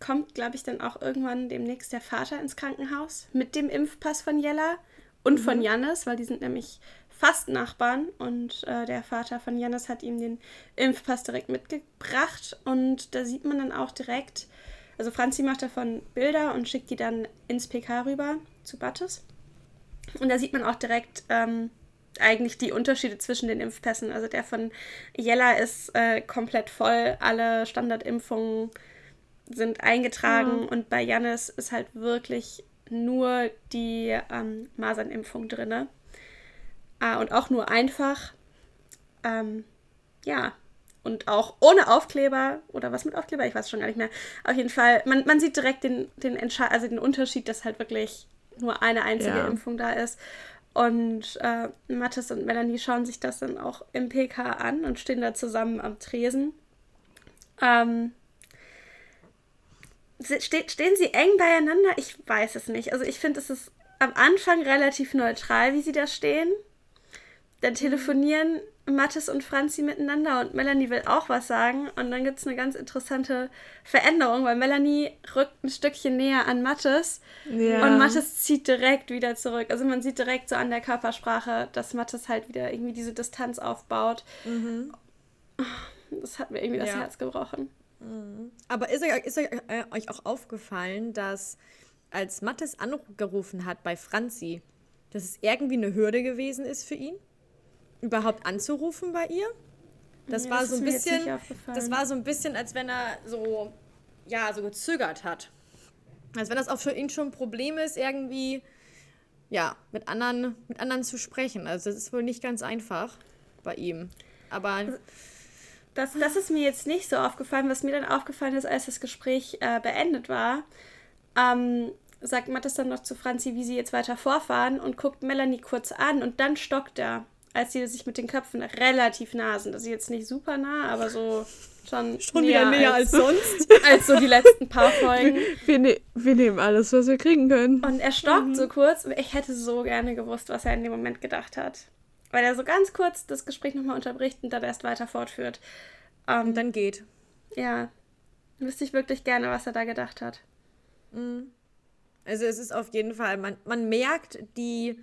kommt, glaube ich, dann auch irgendwann demnächst der Vater ins Krankenhaus mit dem Impfpass von Jella und mhm. von Jannis, weil die sind nämlich fast Nachbarn und äh, der Vater von Janis hat ihm den Impfpass direkt mitgebracht und da sieht man dann auch direkt, also Franzi macht davon Bilder und schickt die dann ins PK rüber zu Battes und da sieht man auch direkt ähm, eigentlich die Unterschiede zwischen den Impfpässen. Also der von Jella ist äh, komplett voll, alle Standardimpfungen sind eingetragen ja. und bei Janis ist halt wirklich nur die ähm, Masernimpfung drinne. Äh, und auch nur einfach. Ähm, ja. Und auch ohne Aufkleber oder was mit Aufkleber, ich weiß schon gar nicht mehr. Auf jeden Fall, man, man sieht direkt den, den, also den Unterschied, dass halt wirklich nur eine einzige ja. Impfung da ist. Und äh, Mathis und Melanie schauen sich das dann auch im PK an und stehen da zusammen am Tresen. Ähm, ste stehen sie eng beieinander? Ich weiß es nicht. Also ich finde, es ist am Anfang relativ neutral, wie sie da stehen. Dann telefonieren Mathis und Franzi miteinander und Melanie will auch was sagen. Und dann gibt es eine ganz interessante Veränderung, weil Melanie rückt ein Stückchen näher an Mathis ja. und Mathis zieht direkt wieder zurück. Also man sieht direkt so an der Körpersprache, dass Mathis halt wieder irgendwie diese Distanz aufbaut. Mhm. Das hat mir irgendwie ja. das Herz gebrochen. Mhm. Aber ist euch, ist euch, äh, auch aufgefallen, dass als Mathis angerufen hat bei Franzi, dass es irgendwie eine Hürde gewesen ist für ihn? Überhaupt anzurufen bei ihr. Das ja, war das so ein bisschen, das war so ein bisschen, als wenn er so, ja, so gezögert hat. Als wenn das auch für ihn schon ein Problem ist, irgendwie, ja, mit anderen, mit anderen zu sprechen. Also das ist wohl nicht ganz einfach bei ihm. Aber das, das ist mir jetzt nicht so aufgefallen. Was mir dann aufgefallen ist, als das Gespräch äh, beendet war, ähm, sagt Mattes dann noch zu Franzi, wie sie jetzt weiter vorfahren und guckt Melanie kurz an und dann stockt er als die sich mit den Köpfen relativ nah sind. Also jetzt nicht super nah, aber so schon, schon näher wieder näher als, als sonst. <laughs> als so die letzten paar Folgen. Wir, ne wir, nehmen alles, was wir kriegen können. Und er stockt mhm. so kurz und ich hätte so gerne gewusst, was er in dem Moment gedacht hat. Weil er so ganz kurz das Gespräch nochmal unterbricht und dann erst weiter fortführt. Ähm, und dann geht. Ja. Wüsste ich wirklich gerne, was er da gedacht hat. Mhm. Also es ist auf jeden Fall, man, man merkt die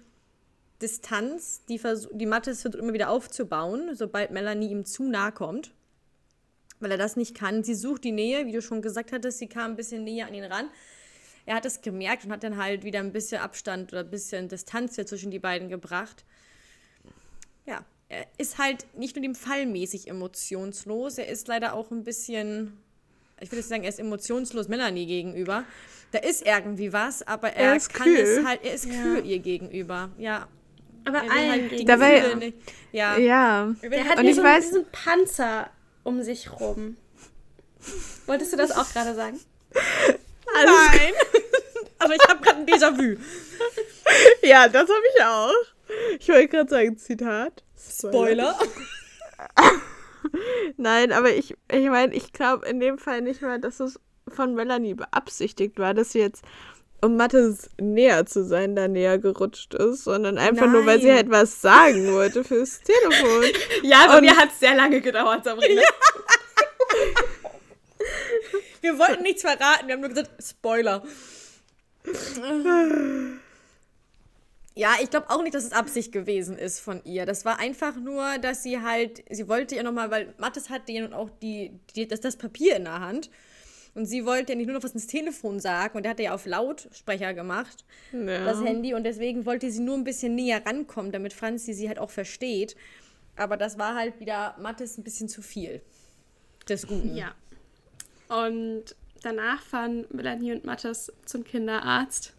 Distanz, die, die Mattes wird immer wieder aufzubauen, sobald Melanie ihm zu nahe kommt. Weil er das nicht kann. Sie sucht die Nähe, wie du schon gesagt hattest, sie kam ein bisschen näher an ihn ran. Er hat es gemerkt und hat dann halt wieder ein bisschen Abstand oder ein bisschen Distanz hier zwischen die beiden gebracht. Ja, er ist halt nicht nur dem Fall mäßig emotionslos, er ist leider auch ein bisschen, ich würde sagen, er ist emotionslos Melanie gegenüber. Da ist irgendwie was, aber er, er kann kühl. es halt, er ist ja. kühl ihr gegenüber. Ja, aber ja, allen halt gegenüber. Dabei, nicht. Ja. ja. Der hat und ich so weiß, diesen Panzer um sich rum. Wolltest du das auch gerade sagen? Nein. <laughs> Aber ich habe gerade ein Déjà-vu. Ja, das habe ich auch. Ich wollte gerade sagen, Zitat. Spoiler. <laughs> Nein, aber ich, ich meine, ich glaube in dem Fall nicht mal, dass es von Melanie beabsichtigt war, dass sie jetzt um Mattes näher zu sein, da näher gerutscht ist, sondern einfach nur, weil sie halt was sagen wollte fürs <laughs> Telefon. Ja, bei Und- mir hat es sehr lange gedauert, Sabrina. <laughs> Wir wollten nichts verraten, wir haben nur gesagt, Spoiler. Ja, ich glaube auch nicht, dass es Absicht gewesen ist von ihr. Das war einfach nur, dass sie halt, sie wollte ja nochmal, weil Mattes hatte ja nun auch die, die, das, das Papier in der Hand. Und sie wollte ja nicht nur noch was ins Telefon sagen. Und der hat ja auf Lautsprecher gemacht, Ja. das Handy. Und deswegen wollte sie nur ein bisschen näher rankommen, damit Franzi sie halt auch versteht. Aber das war halt wieder Mattes ein bisschen zu viel. Des Guten. Ja. Und danach fahren Melanie und Mathis zum Kinderarzt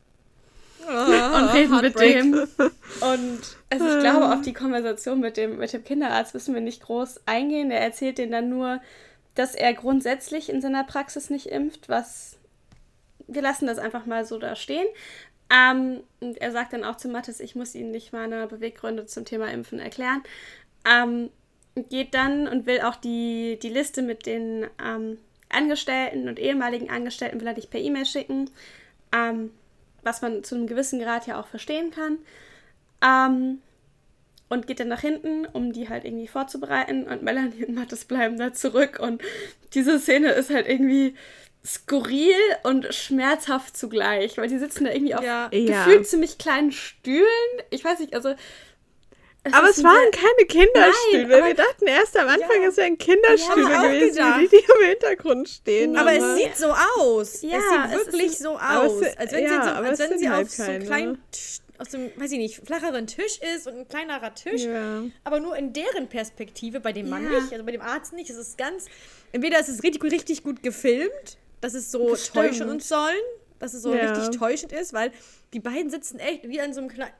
und reden mit dem. Und also ich glaube, auf die Konversation mit dem, mit dem Kinderarzt müssen wir nicht groß eingehen. Er erzählt denen dann nur, dass er grundsätzlich in seiner Praxis nicht impft, was wir lassen das einfach mal so da stehen. Ähm, und er sagt dann auch zu Mathis, ich muss Ihnen nicht meine Beweggründe zum Thema Impfen erklären. Ähm, geht dann und will auch die, die Liste mit den ähm, Angestellten und ehemaligen Angestellten will er per E-Mail schicken, ähm, was man zu einem gewissen Grad ja auch verstehen kann. Und geht dann nach hinten, um die halt irgendwie vorzubereiten. Und Melanie <laughs> und Mathis bleiben da zurück. Und diese Szene ist halt irgendwie skurril und schmerzhaft zugleich, weil die sitzen da irgendwie auf Ja. Ja. gefühlt ziemlich kleinen Stühlen. Ich weiß nicht, also. Aber ist es waren keine Kinderstühle. Nein, aber- wir dachten erst am Anfang, Ja. es wären Kinderstühle Ja, gewesen, die, die im Hintergrund stehen. Aber es sieht so aus. Ja, es es sieht ist wirklich ein- so aber aus. es- als wenn ja, sie, so, aber als es wenn sie halt auf so keine. einem kleinen, Tisch- aus dem, weiß ich nicht, flacheren Tisch ist und ein kleinerer Tisch. Ja. Aber nur in deren Perspektive, bei dem Mann Ja. nicht, also bei dem Arzt nicht. Es ist ganz. Entweder ist es richtig, richtig gut gefilmt, dass es so Bestimmt. täuschen uns sollen, dass es so Ja. richtig täuschend ist, weil die beiden sitzen echt wie an so einem kleinen.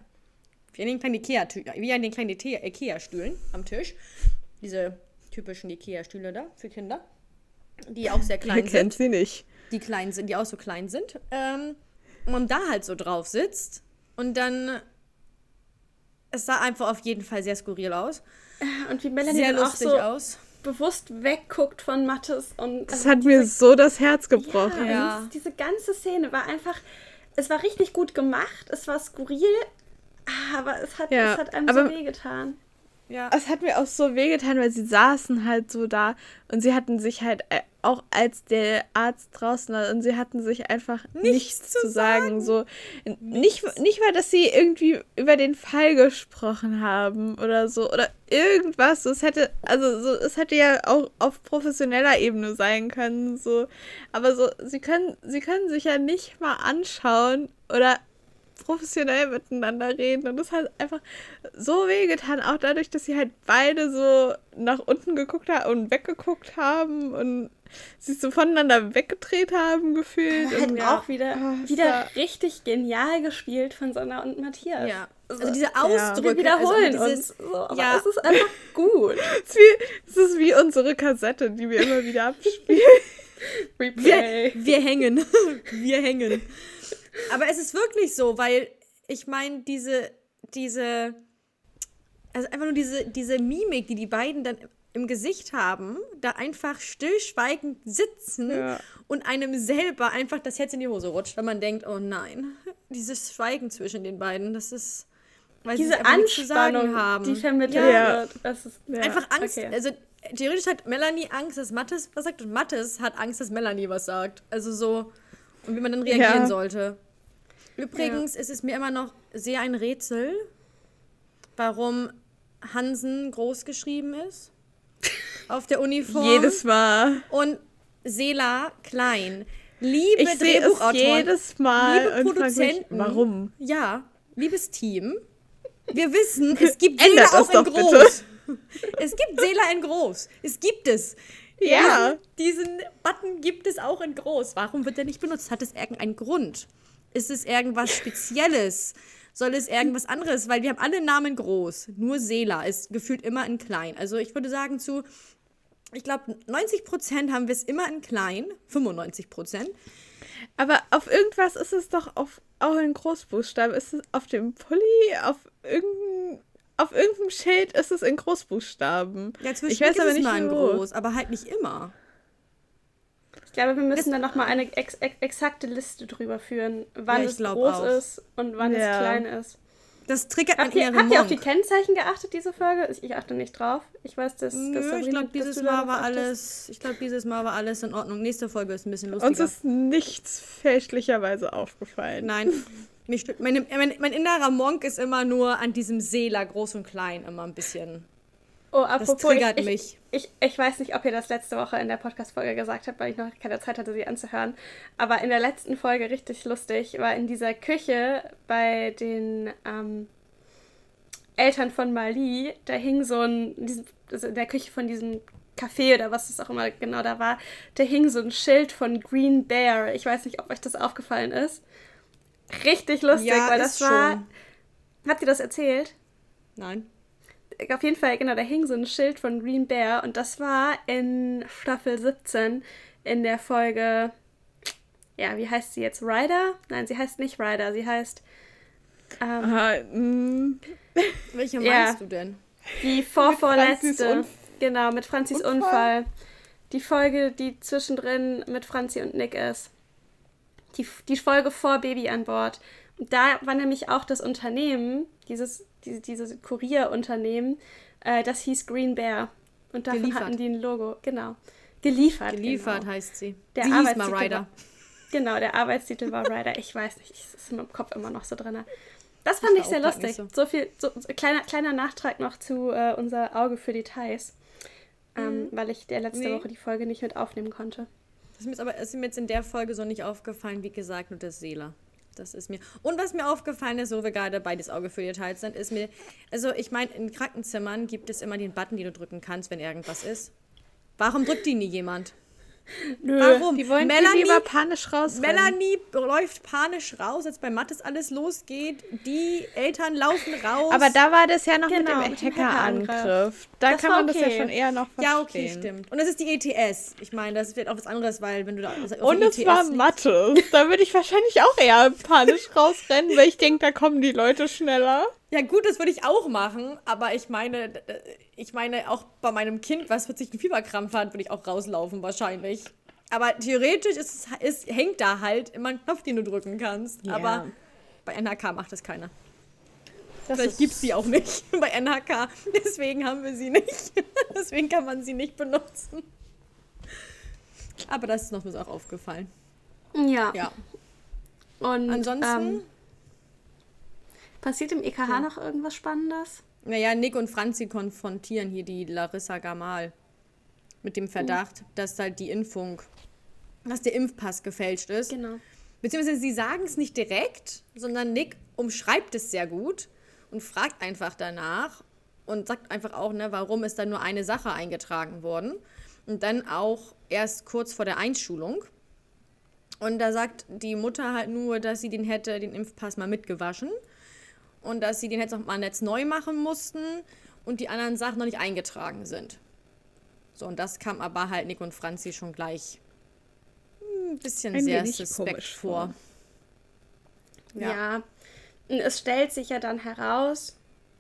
Wie an den kleinen Ikea, wie an den kleinen Ikea- Ikea-Stühlen am Tisch. Diese typischen Ikea-Stühle da für Kinder. Die auch sehr klein kennt sind sie nicht? die klein sind, die auch so klein sind. Ähm, und da halt so drauf sitzt. Und dann. Es sah einfach auf jeden Fall sehr skurril aus. Und wie Melanie Sehr dann auch lustig so aus. bewusst wegguckt von Mathis. Und Das also hat mir diese- so das Herz Ja, gebrochen. Ja. also diese ganze Szene war einfach. Es war richtig gut gemacht, es war skurril, aber es hat, Ja, es hat einem aber- so wehgetan. Ja. Es hat mir auch so wehgetan, weil sie saßen halt so da und sie hatten sich halt äh, auch als der Arzt draußen war und sie hatten sich einfach nichts, zu sagen. So nicht, nicht mal, dass sie irgendwie über den Fall gesprochen haben oder so oder irgendwas. Es hätte also so es hätte ja auch auf professioneller Ebene sein können so, aber so sie können sie können sich ja nicht mal anschauen oder professionell miteinander reden und das hat einfach so wehgetan, auch dadurch, dass sie halt beide so nach unten geguckt haben und weggeguckt haben und sich so voneinander weggedreht haben gefühlt. Halt und auch wieder, es wieder richtig genial gespielt von Sonja und Matthias. ja. Also diese Ausdrücke. Wir wiederholen also dieses, uns. So, aber ja. es ist einfach gut. <laughs> Es ist, wie, es ist wie unsere Kassette, die wir immer wieder abspielen. Wir, <laughs> Replay. wir hängen. wir hängen. <laughs> Aber es ist wirklich so, weil ich meine, diese, diese, also einfach nur diese, diese Mimik, die die beiden dann im Gesicht haben, da einfach stillschweigend sitzen Ja. und einem selber einfach das Herz in die Hose rutscht, wenn man denkt, oh nein, dieses Schweigen zwischen den beiden, das ist, weil sie Diese zu Anspannung, sagen haben. die vermittelt Ja. wird. Das ist Ja. Einfach Angst. okay. Also theoretisch hat Melanie Angst, dass Mattes was sagt und Mattes hat Angst, dass Melanie was sagt. Also so und wie man dann reagieren Ja. sollte. Übrigens ist es mir immer noch sehr ein Rätsel, warum Hansen groß geschrieben ist <laughs> auf der Uniform Jedes Mal. und Sela klein. Liebe Ich Drehbuchautoren, jedes Mal liebe frage mich, Produzenten, warum? Ja, liebes Team, wir wissen, es <laughs> gibt Ändert Sela auch in doch bitte. groß. <laughs> Es gibt Sela in groß. Es gibt es. Ja. Diesen Button gibt es auch in groß. Warum wird der nicht benutzt? Hat es irgendeinen Grund? Ist es irgendwas Spezielles? Soll es irgendwas anderes? Weil wir haben alle Namen groß. Nur Sela ist gefühlt immer in klein. Also ich würde sagen zu, ich glaube 90% haben wir es immer in klein. 95%. Aber auf irgendwas ist es doch auf, auch in Großbuchstaben. Ist es auf dem Pulli, auf irgendeinem, auf irgendeinem Schild ist es in Großbuchstaben. Ja, ich weiß aber es nicht mal in groß, aber halt nicht immer. Ich glaube, wir müssen dann nochmal eine ex ex exakte Liste drüber führen, wann Ja, ich es groß auch. ist und wann Ja. es klein ist. Das triggert Habt ihr, habt ihr auf die. Kennzeichen geachtet, diese Folge? Ich, ich achte nicht drauf. Ich weiß, dass, dass Nö, ich Sabrina- glaube, dass dieses Mal war alles, ich glaube, dieses Mal war alles in Ordnung. Nächste Folge ist ein bisschen Uns lustiger. ist nichts fälschlicherweise aufgefallen. Nein, mich meine, mein, mein innerer Monk ist immer nur an diesem Seeler, groß und klein, immer ein bisschen. Oh, Das apropos, triggert ich, mich. Ich, ich, ich weiß nicht, ob ihr das letzte Woche in der Podcast-Folge gesagt habt, weil ich noch keine Zeit hatte, sie anzuhören. Aber in der letzten Folge richtig lustig war in dieser Küche bei den ähm, Eltern von Mali, da hing so ein, in diesem, also in der Küche von diesem Café oder was es auch immer genau da war, da hing so ein Schild von Green Bear. Ich weiß nicht, ob euch das aufgefallen ist. Richtig lustig, Ja, weil ist das war. schon. Habt ihr das erzählt? Nein. Auf jeden Fall, genau, da hing so ein Schild von Green Bear und das war in Staffel 17 in der Folge, ja, wie heißt sie jetzt? Ryder? Nein, sie heißt nicht Ryder, sie heißt ähm, Aha, mm, Welche Ja. meinst du denn? die vorvorletzte. Genau, mit Franzis Unfall. Unfall. Die Folge, die zwischendrin mit Franzi und Nick ist. Die, die Folge vor Baby an Bord. Und da war nämlich auch das Unternehmen, dieses, diese, dieses Kurierunternehmen, äh, das hieß Green Bear. Und davon Geliefert. hatten die ein Logo. Genau. Geliefert. Geliefert Genau, heißt sie. Der sie hieß mal Ryder. war- genau der Arbeitstitel war Ryder. Ich weiß nicht, es ist in meinem Kopf immer noch so drin. Das fand war ich sehr lustig. nicht So. viel, so, so, kleiner, kleiner Nachtrag noch zu äh, unser Auge für Details. Ähm, weil ich der letzte Mhm. Nee. Woche die Folge nicht mit aufnehmen konnte. Das ist mir jetzt aber ist mir jetzt in der Folge so nicht aufgefallen, wie gesagt, nur das Seeler. Das ist mir. Und was mir aufgefallen ist, wo wir gerade bei das Auge für Details sind, ist mir. Also, ich meine, in Krankenzimmern gibt es immer den Button, den du drücken kannst, wenn irgendwas ist. Warum drückt die nie jemand? Nö. Warum? die wollen Melanie, lieber panisch raus. Melanie läuft panisch raus, als bei Mattes alles losgeht. Die Eltern laufen raus. Aber da war das ja noch Genau, mit dem Hackerangriff. Da Das kann man das ja okay. schon eher noch verstehen. Ja, okay, stimmt. Und das ist die ETS. Ich meine, das wird auch was anderes, weil wenn du da Und es ETS war liegst- Mathe. Da würde ich wahrscheinlich auch eher panisch rausrennen, weil ich denke, da kommen die Leute schneller. Ja, gut, das würde ich auch machen, aber ich meine, ich meine, auch bei meinem Kind, was plötzlich einen Fieberkrampf hat, würde ich auch rauslaufen, wahrscheinlich. Aber theoretisch ist, es- ist, hängt da halt immer ein Knopf, den du drücken kannst. Ja. Aber bei NHK macht das keiner. Das Vielleicht gibt es die auch nicht <laughs> bei NHK. Deswegen haben wir sie nicht. <laughs> Deswegen kann man sie nicht benutzen. Aber das ist noch mir auch aufgefallen. Ja. Ja. Und Ansonsten, ähm, passiert im EKH noch irgendwas Spannendes? naja, Nick und Franzi konfrontieren hier die Larissa Gamal mit dem Verdacht, dass halt die Impfung, dass der Impfpass gefälscht ist. Genau. Beziehungsweise sie sagen es nicht direkt, sondern Nick umschreibt es sehr gut und fragt einfach danach und sagt einfach auch, ne, warum ist da nur eine Sache eingetragen worden. Und dann auch erst kurz vor der Einschulung. Und da sagt die Mutter halt nur, dass sie den hätte, den Impfpass mal mitgewaschen. Und dass sie den jetzt noch mal jetzt neu machen mussten und die anderen Sachen noch nicht eingetragen sind. So, und das kam aber halt Nick und Franzi schon gleich ein bisschen Ein sehr suspekt komisch vor. vor. Ja. Und es stellt sich ja dann heraus,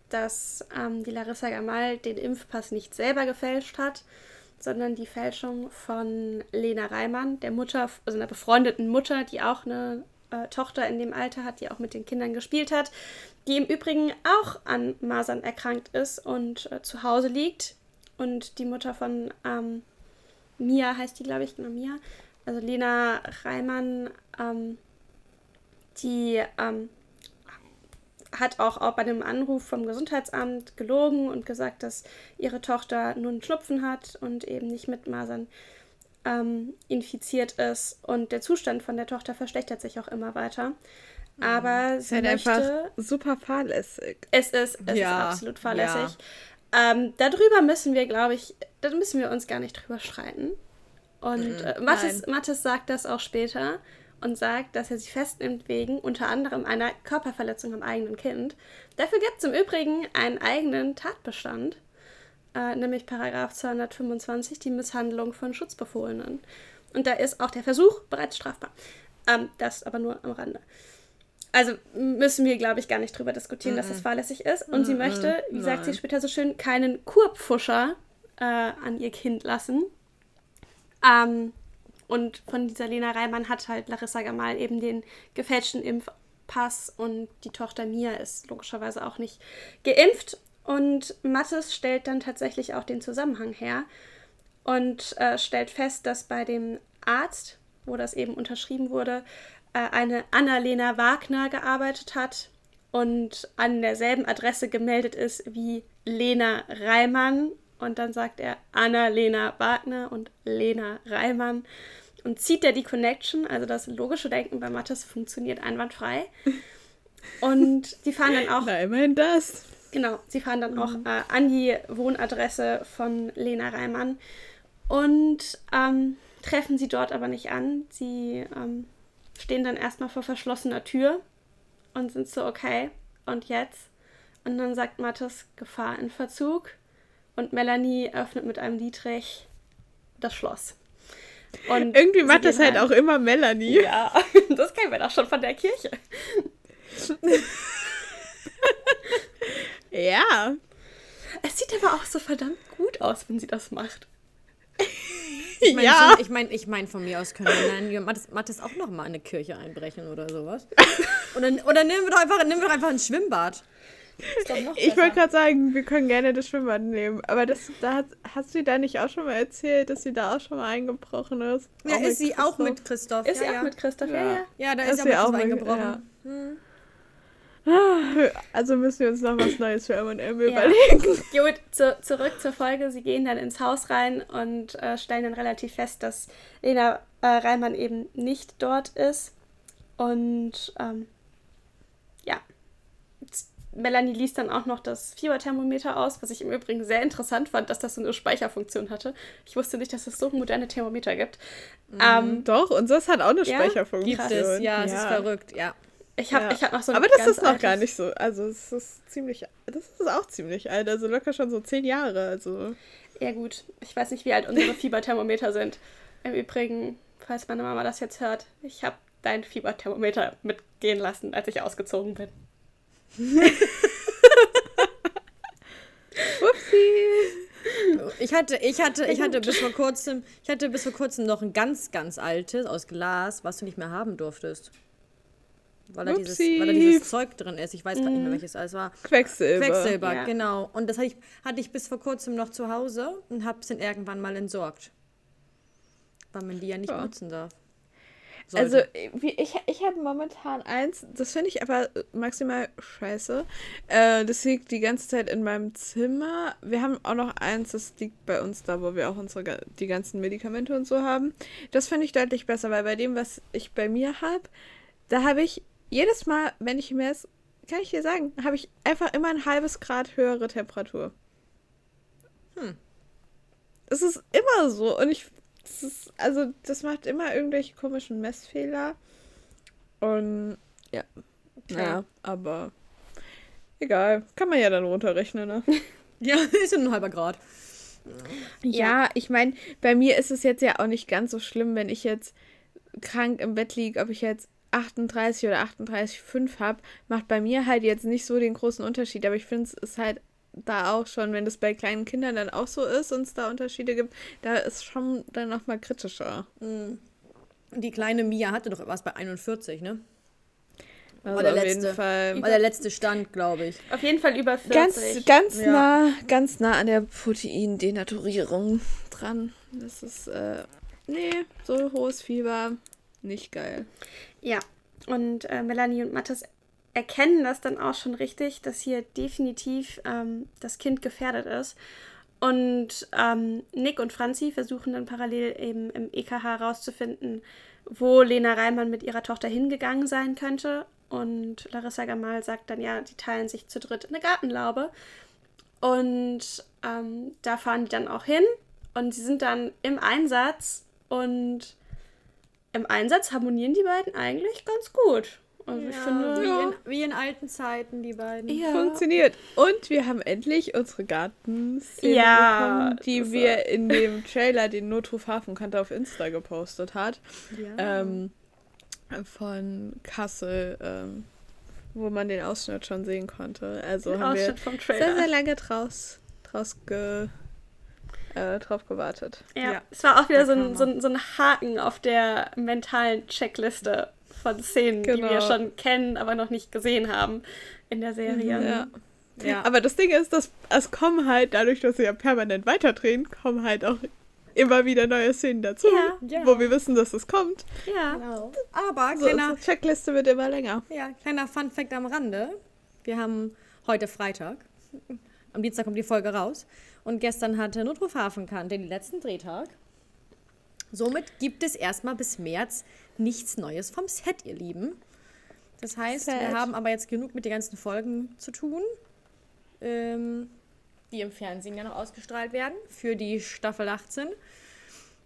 dass ähm, die Larissa Gamal den Impfpass nicht selber gefälscht hat, sondern die Fälschung von Lena Reimann, der Mutter, also einer befreundeten Mutter, die auch eine äh, Tochter in dem Alter hat, die auch mit den Kindern gespielt hat, die im Übrigen auch an Masern erkrankt ist und äh, zu Hause liegt. Und die Mutter von ähm, Mia heißt die, glaube ich, genau Mia. Also Lena Reimann, ähm, die ähm, hat auch, auch bei einem Anruf vom Gesundheitsamt gelogen und gesagt, dass ihre Tochter nur einen Schnupfen hat und eben nicht mit Masern ähm, infiziert ist. Und der Zustand von der Tochter verschlechtert sich auch immer weiter. Aber Ist sie halt möchte, einfach super fahrlässig. es ist, es Ja, ist absolut fahrlässig. Ähm, darüber müssen wir, glaube ich, da müssen wir uns gar nicht drüber streiten. Und äh, Mathis, Mathis sagt das auch später und sagt, dass er sie festnimmt wegen unter anderem einer Körperverletzung am eigenen Kind. Dafür gibt es im Übrigen einen eigenen Tatbestand, äh, nämlich Paragraph 225, die Misshandlung von Schutzbefohlenen. Und da ist auch der Versuch bereits strafbar. Ähm, das aber nur am Rande. Also müssen wir, glaube ich, gar nicht drüber diskutieren, dass das fahrlässig ist. Und sie möchte, wie sagt sie später so schön, keinen Kurpfuscher äh, an ihr Kind lassen. Ähm, und von dieser Lena Reimann hat halt Larissa Gamal eben den gefälschten Impfpass und die Tochter Mia ist logischerweise auch nicht geimpft. Und Mattes stellt dann tatsächlich auch den Zusammenhang her und äh, stellt fest, dass bei dem Arzt, wo das eben unterschrieben wurde, äh, eine Annalena Wagner gearbeitet hat und an derselben Adresse gemeldet ist wie Lena Reimann. Und dann sagt er Annalena Wagner und Lena Reimann und zieht er die Connection, also das logische Denken bei Mattes funktioniert einwandfrei. <laughs> Und die fahren dann auch. Na, immerhin das. Genau, sie fahren dann auch äh, an die Wohnadresse von Lena Reimann und ähm, treffen sie dort aber nicht an. Sie ähm, stehen dann erstmal vor verschlossener Tür und sind so, okay, und jetzt? Und dann sagt Mattes, Gefahr in Verzug. Und Melanie öffnet mit einem Dietrich das Schloss. Und Irgendwie macht das halt rein. auch immer Melanie. Ja, <laughs> das kennen wir doch schon von der Kirche. <laughs> Ja. Es sieht aber auch so verdammt gut aus, wenn sie das macht. <laughs> Ich meine, Ja. ich mein, ich mein, von mir aus können wir dann Mathis, Mathis auch noch mal in eine Kirche einbrechen oder sowas. Oder, oder nehmen wir doch einfach, nehmen wir doch einfach ein Schwimmbad. Ich wollte gerade sagen, wir können gerne das Schwimmbad nehmen. Aber das, da hat, hast du da nicht auch schon mal erzählt, dass sie da auch schon mal eingebrochen ist? Ja, Auch ist sie auch Christoph? mit Christoph. Ist ja, sie ja. auch mit Christoph? Ja, Ja. ja. Da Ist ist, sie auch mit mit- eingebrochen. Also müssen wir uns noch was Neues für M&M Ja. überlegen. <laughs> Gut, zu, zurück zur Folge. Sie gehen dann ins Haus rein und äh, stellen dann relativ fest, dass Lena äh, Reimann eben nicht dort ist. Und ähm, ja, Melanie liest dann auch noch das Fieberthermometer aus, was ich im Übrigen sehr interessant fand, dass das so eine Speicherfunktion hatte. Ich wusste nicht, dass es so moderne Thermometer gibt. Ähm, Doch, und das hat auch eine Ja? Speicherfunktion. Gibt es, ja, es ist verrückt, ja. Ich habe Ja. ich hab noch so ein Aber das ganz ist noch altes- gar nicht so. Also es ist ziemlich, das ist auch ziemlich alt. Also locker schon so zehn Jahre. Also Ja, gut. Ich weiß nicht, wie alt unsere <laughs> Fieberthermometer sind. Im Übrigen, falls meine Mama das jetzt hört, ich habe dein Fieberthermometer mitgehen lassen, als ich ausgezogen bin. <laughs> Upsi. Ich hatte, ich hatte, ich hatte bis vor kurzem, ich hatte bis vor kurzem noch ein ganz, ganz altes aus Glas, was du nicht mehr haben durftest. Weil da, dieses, weil da dieses Zeug drin ist. Ich weiß gerade nicht mehr, welches es war. Quecksilber. Quecksilber, Ja. genau. Und das hatte ich, hatte ich bis vor kurzem noch zu Hause und habe es dann irgendwann mal entsorgt. Weil man die ja nicht Ja. benutzen darf. Also Sollte. wie, ich, ich habe momentan eins, das finde ich aber maximal scheiße. Äh, das liegt die ganze Zeit in meinem Zimmer. Wir haben auch noch eins, das liegt bei uns da, wo wir auch unsere die ganzen Medikamente und so haben. Das finde ich deutlich besser, weil bei dem, was ich bei mir habe, da habe ich jedes Mal, wenn ich mir es, kann ich dir sagen, habe ich einfach immer ein halbes Grad höhere Temperatur. Hm. Es ist immer so und ich das ist, also das macht immer irgendwelche komischen Messfehler. Und ja. Naja, aber egal. Kann man ja dann runterrechnen, ne? <laughs> Ja, ist ja nur ein halber Grad. Ja, ich meine, bei mir ist es jetzt ja auch nicht ganz so schlimm, wenn ich jetzt krank im Bett liege, ob ich jetzt 38 oder 38,5 habe, macht bei mir halt jetzt nicht so den großen Unterschied. Aber ich finde es ist halt da auch schon, wenn das bei kleinen Kindern dann auch so ist und es da Unterschiede gibt, da ist schon dann nochmal kritischer. Die kleine Mia hatte doch was bei 41, ne? Also War der auf letzte. jeden Fall. War der letzte Stand, glaube ich. Auf jeden Fall über 40. Ganz, ganz Ja. nah, ganz nah an der Proteindenaturierung dran. Das ist, äh, nee, so hohes Fieber, nicht geil. Ja, und äh, Melanie und Mathis erkennen das dann auch schon richtig, dass hier definitiv ähm, das Kind gefährdet ist. Und ähm, Nick und Franzi versuchen dann parallel eben im EKH herauszufinden, wo Lena Reimann mit ihrer Tochter hingegangen sein könnte. Und Larissa Gamal sagt dann, ja, die teilen sich zu dritt eine Gartenlaube. Und ähm, da fahren die dann auch hin. Und sie sind dann im Einsatz. Und im Einsatz harmonieren die beiden eigentlich ganz gut. Also ich finde. wie, in, wie in alten Zeiten, die beiden. Ja. Funktioniert. Und wir haben endlich unsere Gartenszene Ja, bekommen, die wir in dem Trailer, den Notruf Hafenkante auf Insta gepostet hat. Ja. Ähm, von Kassel, ähm, wo man den Ausschnitt schon sehen konnte. Also Den haben wir Ausschnitt vom sehr, Trailer. sehr lange draus, draus ge, äh, drauf gewartet. Ja. Ja. Es war auch wieder so ein, so, ein, so ein Haken auf der mentalen Checkliste von Szenen, die Genau. wir schon kennen, aber noch nicht gesehen haben in der Serie. Ja. Ja. Aber das Ding ist, dass es kommen halt, dadurch, dass sie ja permanent weiterdrehen, kommen halt auch immer wieder neue Szenen dazu, Ja. Ja. wo wir wissen, dass es kommt. Ja. Genau. Aber So, kleiner, unsere Checkliste wird immer länger. ja, kleiner Fun Fact am Rande. Wir haben heute Freitag. Am Dienstag kommt die Folge raus. Und gestern hatte Notruf Hafenkante den letzten Drehtag. Somit gibt es erstmal bis März nichts Neues vom Set, ihr Lieben. Das heißt, wir Sad. haben aber jetzt genug mit den ganzen Folgen zu tun, ähm, die im Fernsehen ja noch ausgestrahlt werden für die Staffel 18.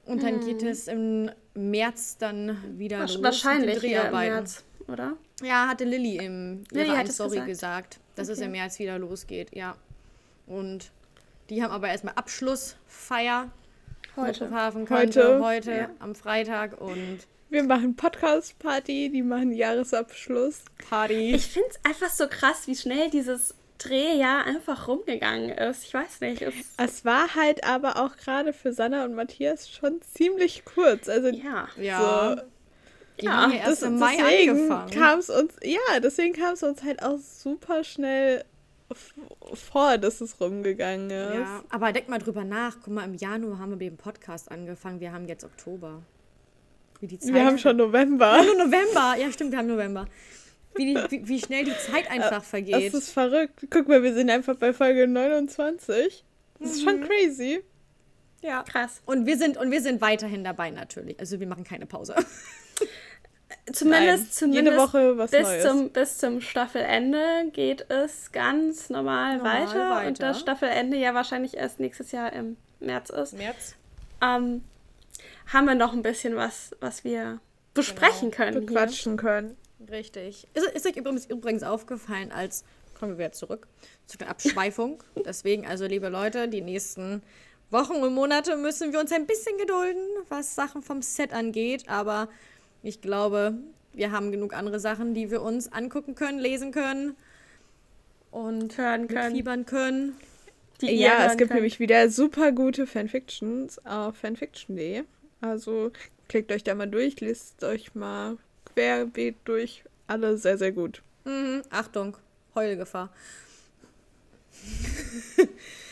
Und dann geht es im März dann wieder los Wasch- Wahrscheinlich mit den hier im Dreharbeiten. März, oder? Ja, hatte Lilly im Lilly ihrer hat es Story gesagt. gesagt, dass es Okay. im März wieder losgeht, ja. Und die haben aber erstmal Abschlussfeier. Heute. Heute. heute Ja. am Freitag und Wir machen Podcast-Party, die machen Jahresabschluss. Party. Ich finde es einfach so krass, wie schnell dieses Drehjahr einfach rumgegangen ist. Ich weiß nicht. Es, Es war halt aber auch gerade für Sanna und Matthias schon ziemlich kurz. Also ja. ja. so, die ja, haben ja das, erst im Mai deswegen angefangen. kam es uns, ja, deswegen kam es uns halt auch super schnell vor, dass es rumgegangen ist. Ja, aber denk mal drüber nach. Guck mal, im Januar haben wir mit dem Podcast angefangen. Wir haben jetzt Oktober. Wie die Zeit Wir haben schon November. Ja, nur November. Ja, stimmt, wir haben November. Wie, die, wie, wie schnell die Zeit einfach Das vergeht. ist verrückt. Guck mal, wir sind einfach bei Folge 29. Das ist Mhm. schon crazy. ja. Krass. Und wir sind und wir sind weiterhin dabei natürlich. Also wir machen keine Pause. <laughs> Zumindest, Nein, zumindest jede Woche was bis, Neues. zum, bis zum Staffelende geht es ganz normal, Normal weiter, weiter. Und das Staffelende ja wahrscheinlich erst nächstes Jahr im März ist. März. Ähm, haben wir noch ein bisschen was, was wir besprechen können. Hier. bequatschen können. Richtig. Ist, ist euch übrigens, übrigens aufgefallen, als kommen wir wieder zurück zu der Abschweifung. <laughs> Deswegen, also liebe Leute, die nächsten Wochen und Monate müssen wir uns ein bisschen gedulden, was Sachen vom Set angeht. Aber ich glaube, wir haben genug andere Sachen, die wir uns angucken können, lesen können und Hören können. mitfiebern können. Die ihr Ja, es gibt könnt. nämlich wieder super gute Fanfictions auf fanfiction.de. Also klickt euch da mal durch, lest euch mal querbeet durch. Alle sehr, sehr gut. Mhm, Achtung, Heulgefahr. <laughs>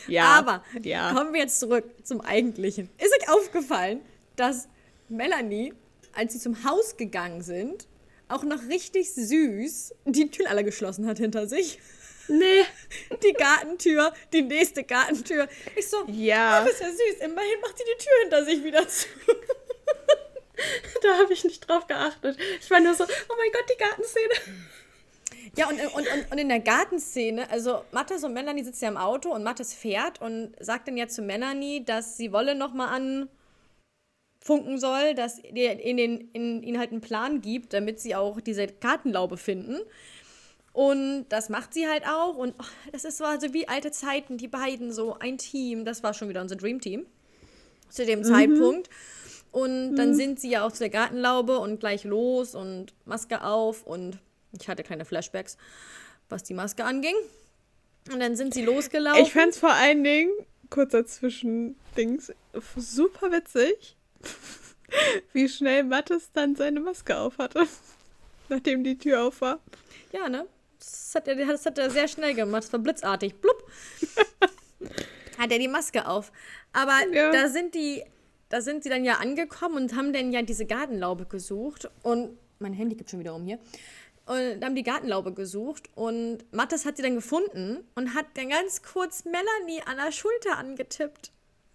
Ja. Aber ja. kommen wir jetzt zurück zum Eigentlichen. Ist euch aufgefallen, dass Melanie, als sie zum Haus gegangen sind, auch noch richtig süß die Türen alle geschlossen hat hinter sich? Nee, <laughs> Die Gartentür, die nächste Gartentür. Ich so, Ja. das ist ja süß. Immerhin macht sie die Tür hinter sich wieder zu. <laughs> da habe ich nicht drauf geachtet. Ich war nur so, oh mein Gott, die Gartenszene. Ja, und, und, und, und in der Gartenszene, also Mathis und Melanie sitzen ja im Auto und Mathis fährt und sagt dann ja zu Melanie, dass sie Wolle nochmal anfunken soll, dass ihr in den, in, ihnen halt einen Plan gibt, damit sie auch diese Gartenlaube finden. Und das macht sie halt auch. Und oh, das ist so also wie alte Zeiten, die beiden so ein Team. Das war schon wieder unser Dream Team zu dem Zeitpunkt. Und dann sind sie ja auch zu der Gartenlaube und gleich los und Maske auf und ich hatte kleine Flashbacks, was die Maske anging. Und dann sind sie losgelaufen. Ich fand's vor allen Dingen, kurzer Zwischendings, super witzig, <laughs> wie schnell Mattes dann seine Maske auf hatte, <laughs> nachdem die Tür auf war. ja, ne? Das hat, er, das hat er sehr schnell gemacht. Das war blitzartig. Blub. <laughs> hat er die Maske auf. Aber Ja. da sind die, da sind sie dann ja angekommen und haben dann ja diese Gartenlaube gesucht. Und mein Handy gibt schon wieder um hier. Und haben die Gartenlaube gesucht und Mattes hat sie dann gefunden und hat dann ganz kurz Melanie an der Schulter angetippt.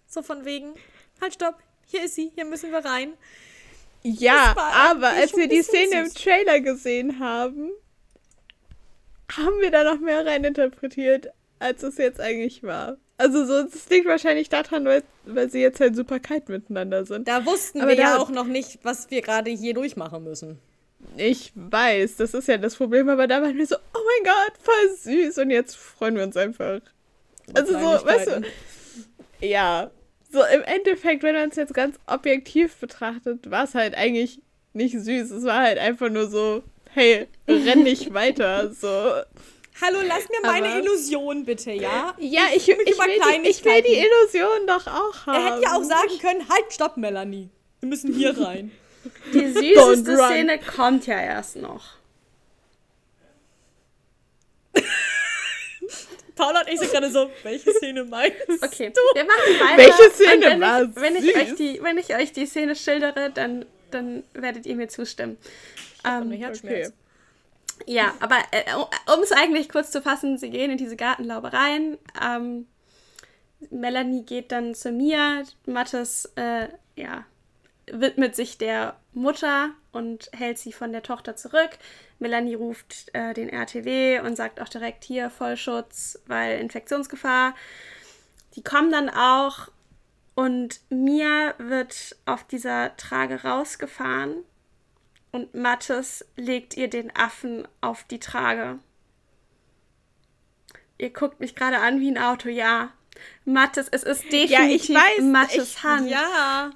So von wegen, halt stopp, hier ist sie, hier müssen wir rein. Ja, aber als wir die Szene im süß. Trailer gesehen haben, haben wir da noch mehr reininterpretiert, als es jetzt eigentlich war. Also so, das liegt wahrscheinlich daran, weil, weil sie jetzt halt super kalt miteinander sind. Da wussten Aber wir ja auch noch nicht, was wir gerade hier durchmachen müssen. Ich weiß, das ist ja das Problem, aber da waren wir so, oh mein Gott, voll süß. Und jetzt freuen wir uns einfach. Also so, weißt du, ja, so im Endeffekt, wenn man es jetzt ganz objektiv betrachtet, war es halt eigentlich nicht süß. Es war halt einfach nur so, hey, renn nicht <laughs> weiter. So, Hallo, lass mir meine Aber- Illusion bitte, ja? Ja, ich, ich, über will die, ich will die. Illusion doch auch haben. Er hätte ja auch sagen können, halt, stopp, Melanie. Wir müssen hier <laughs> rein. Die <laughs> süßeste. Szene kommt ja erst noch. Paula und ich sind gerade so, welche Szene meinst Okay, wir machen weiter. Welche Szene wenn war ich, wenn ich süß? euch die, Wenn ich euch die Szene schildere, dann, dann werdet ihr mir zustimmen. du? Ähm, Herzschmerz. Ja, aber äh, um es eigentlich kurz zu fassen, sie gehen in diese Gartenlaube rein. Ähm, Melanie geht dann zu Mia. Mattes äh, ja, widmet sich der Mutter und hält sie von der Tochter zurück. Melanie ruft äh, den RTW und sagt auch direkt hier Vollschutz, weil Infektionsgefahr. Die kommen dann auch und Mia wird auf dieser Trage rausgefahren und Mattes legt ihr den Affen auf die Trage. Ihr guckt mich gerade an wie ein Auto, ja. Mattes, es ist definitiv Ja, ich weiß, Mattes ich- Hand. Ja,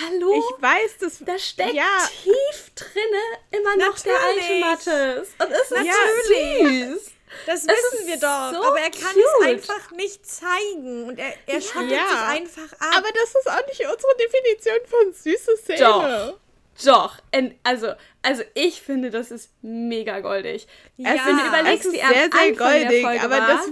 Hallo? Ich weiß, das. da steckt Ja. tief drinne immer noch der alte Natürlich. Mattes. Und es ist Natürlich. süß. das wissen wir doch. so aber er kann cute. es einfach nicht zeigen. Und er, er schottet Ja. sich einfach ab. Aber das ist auch nicht unsere Definition von süße Szene. Doch. Doch, en- also, also ich finde, das ist mega goldig. Ja. Also, wenn du überlegst, es ist sehr, sehr goldig, aber war, das.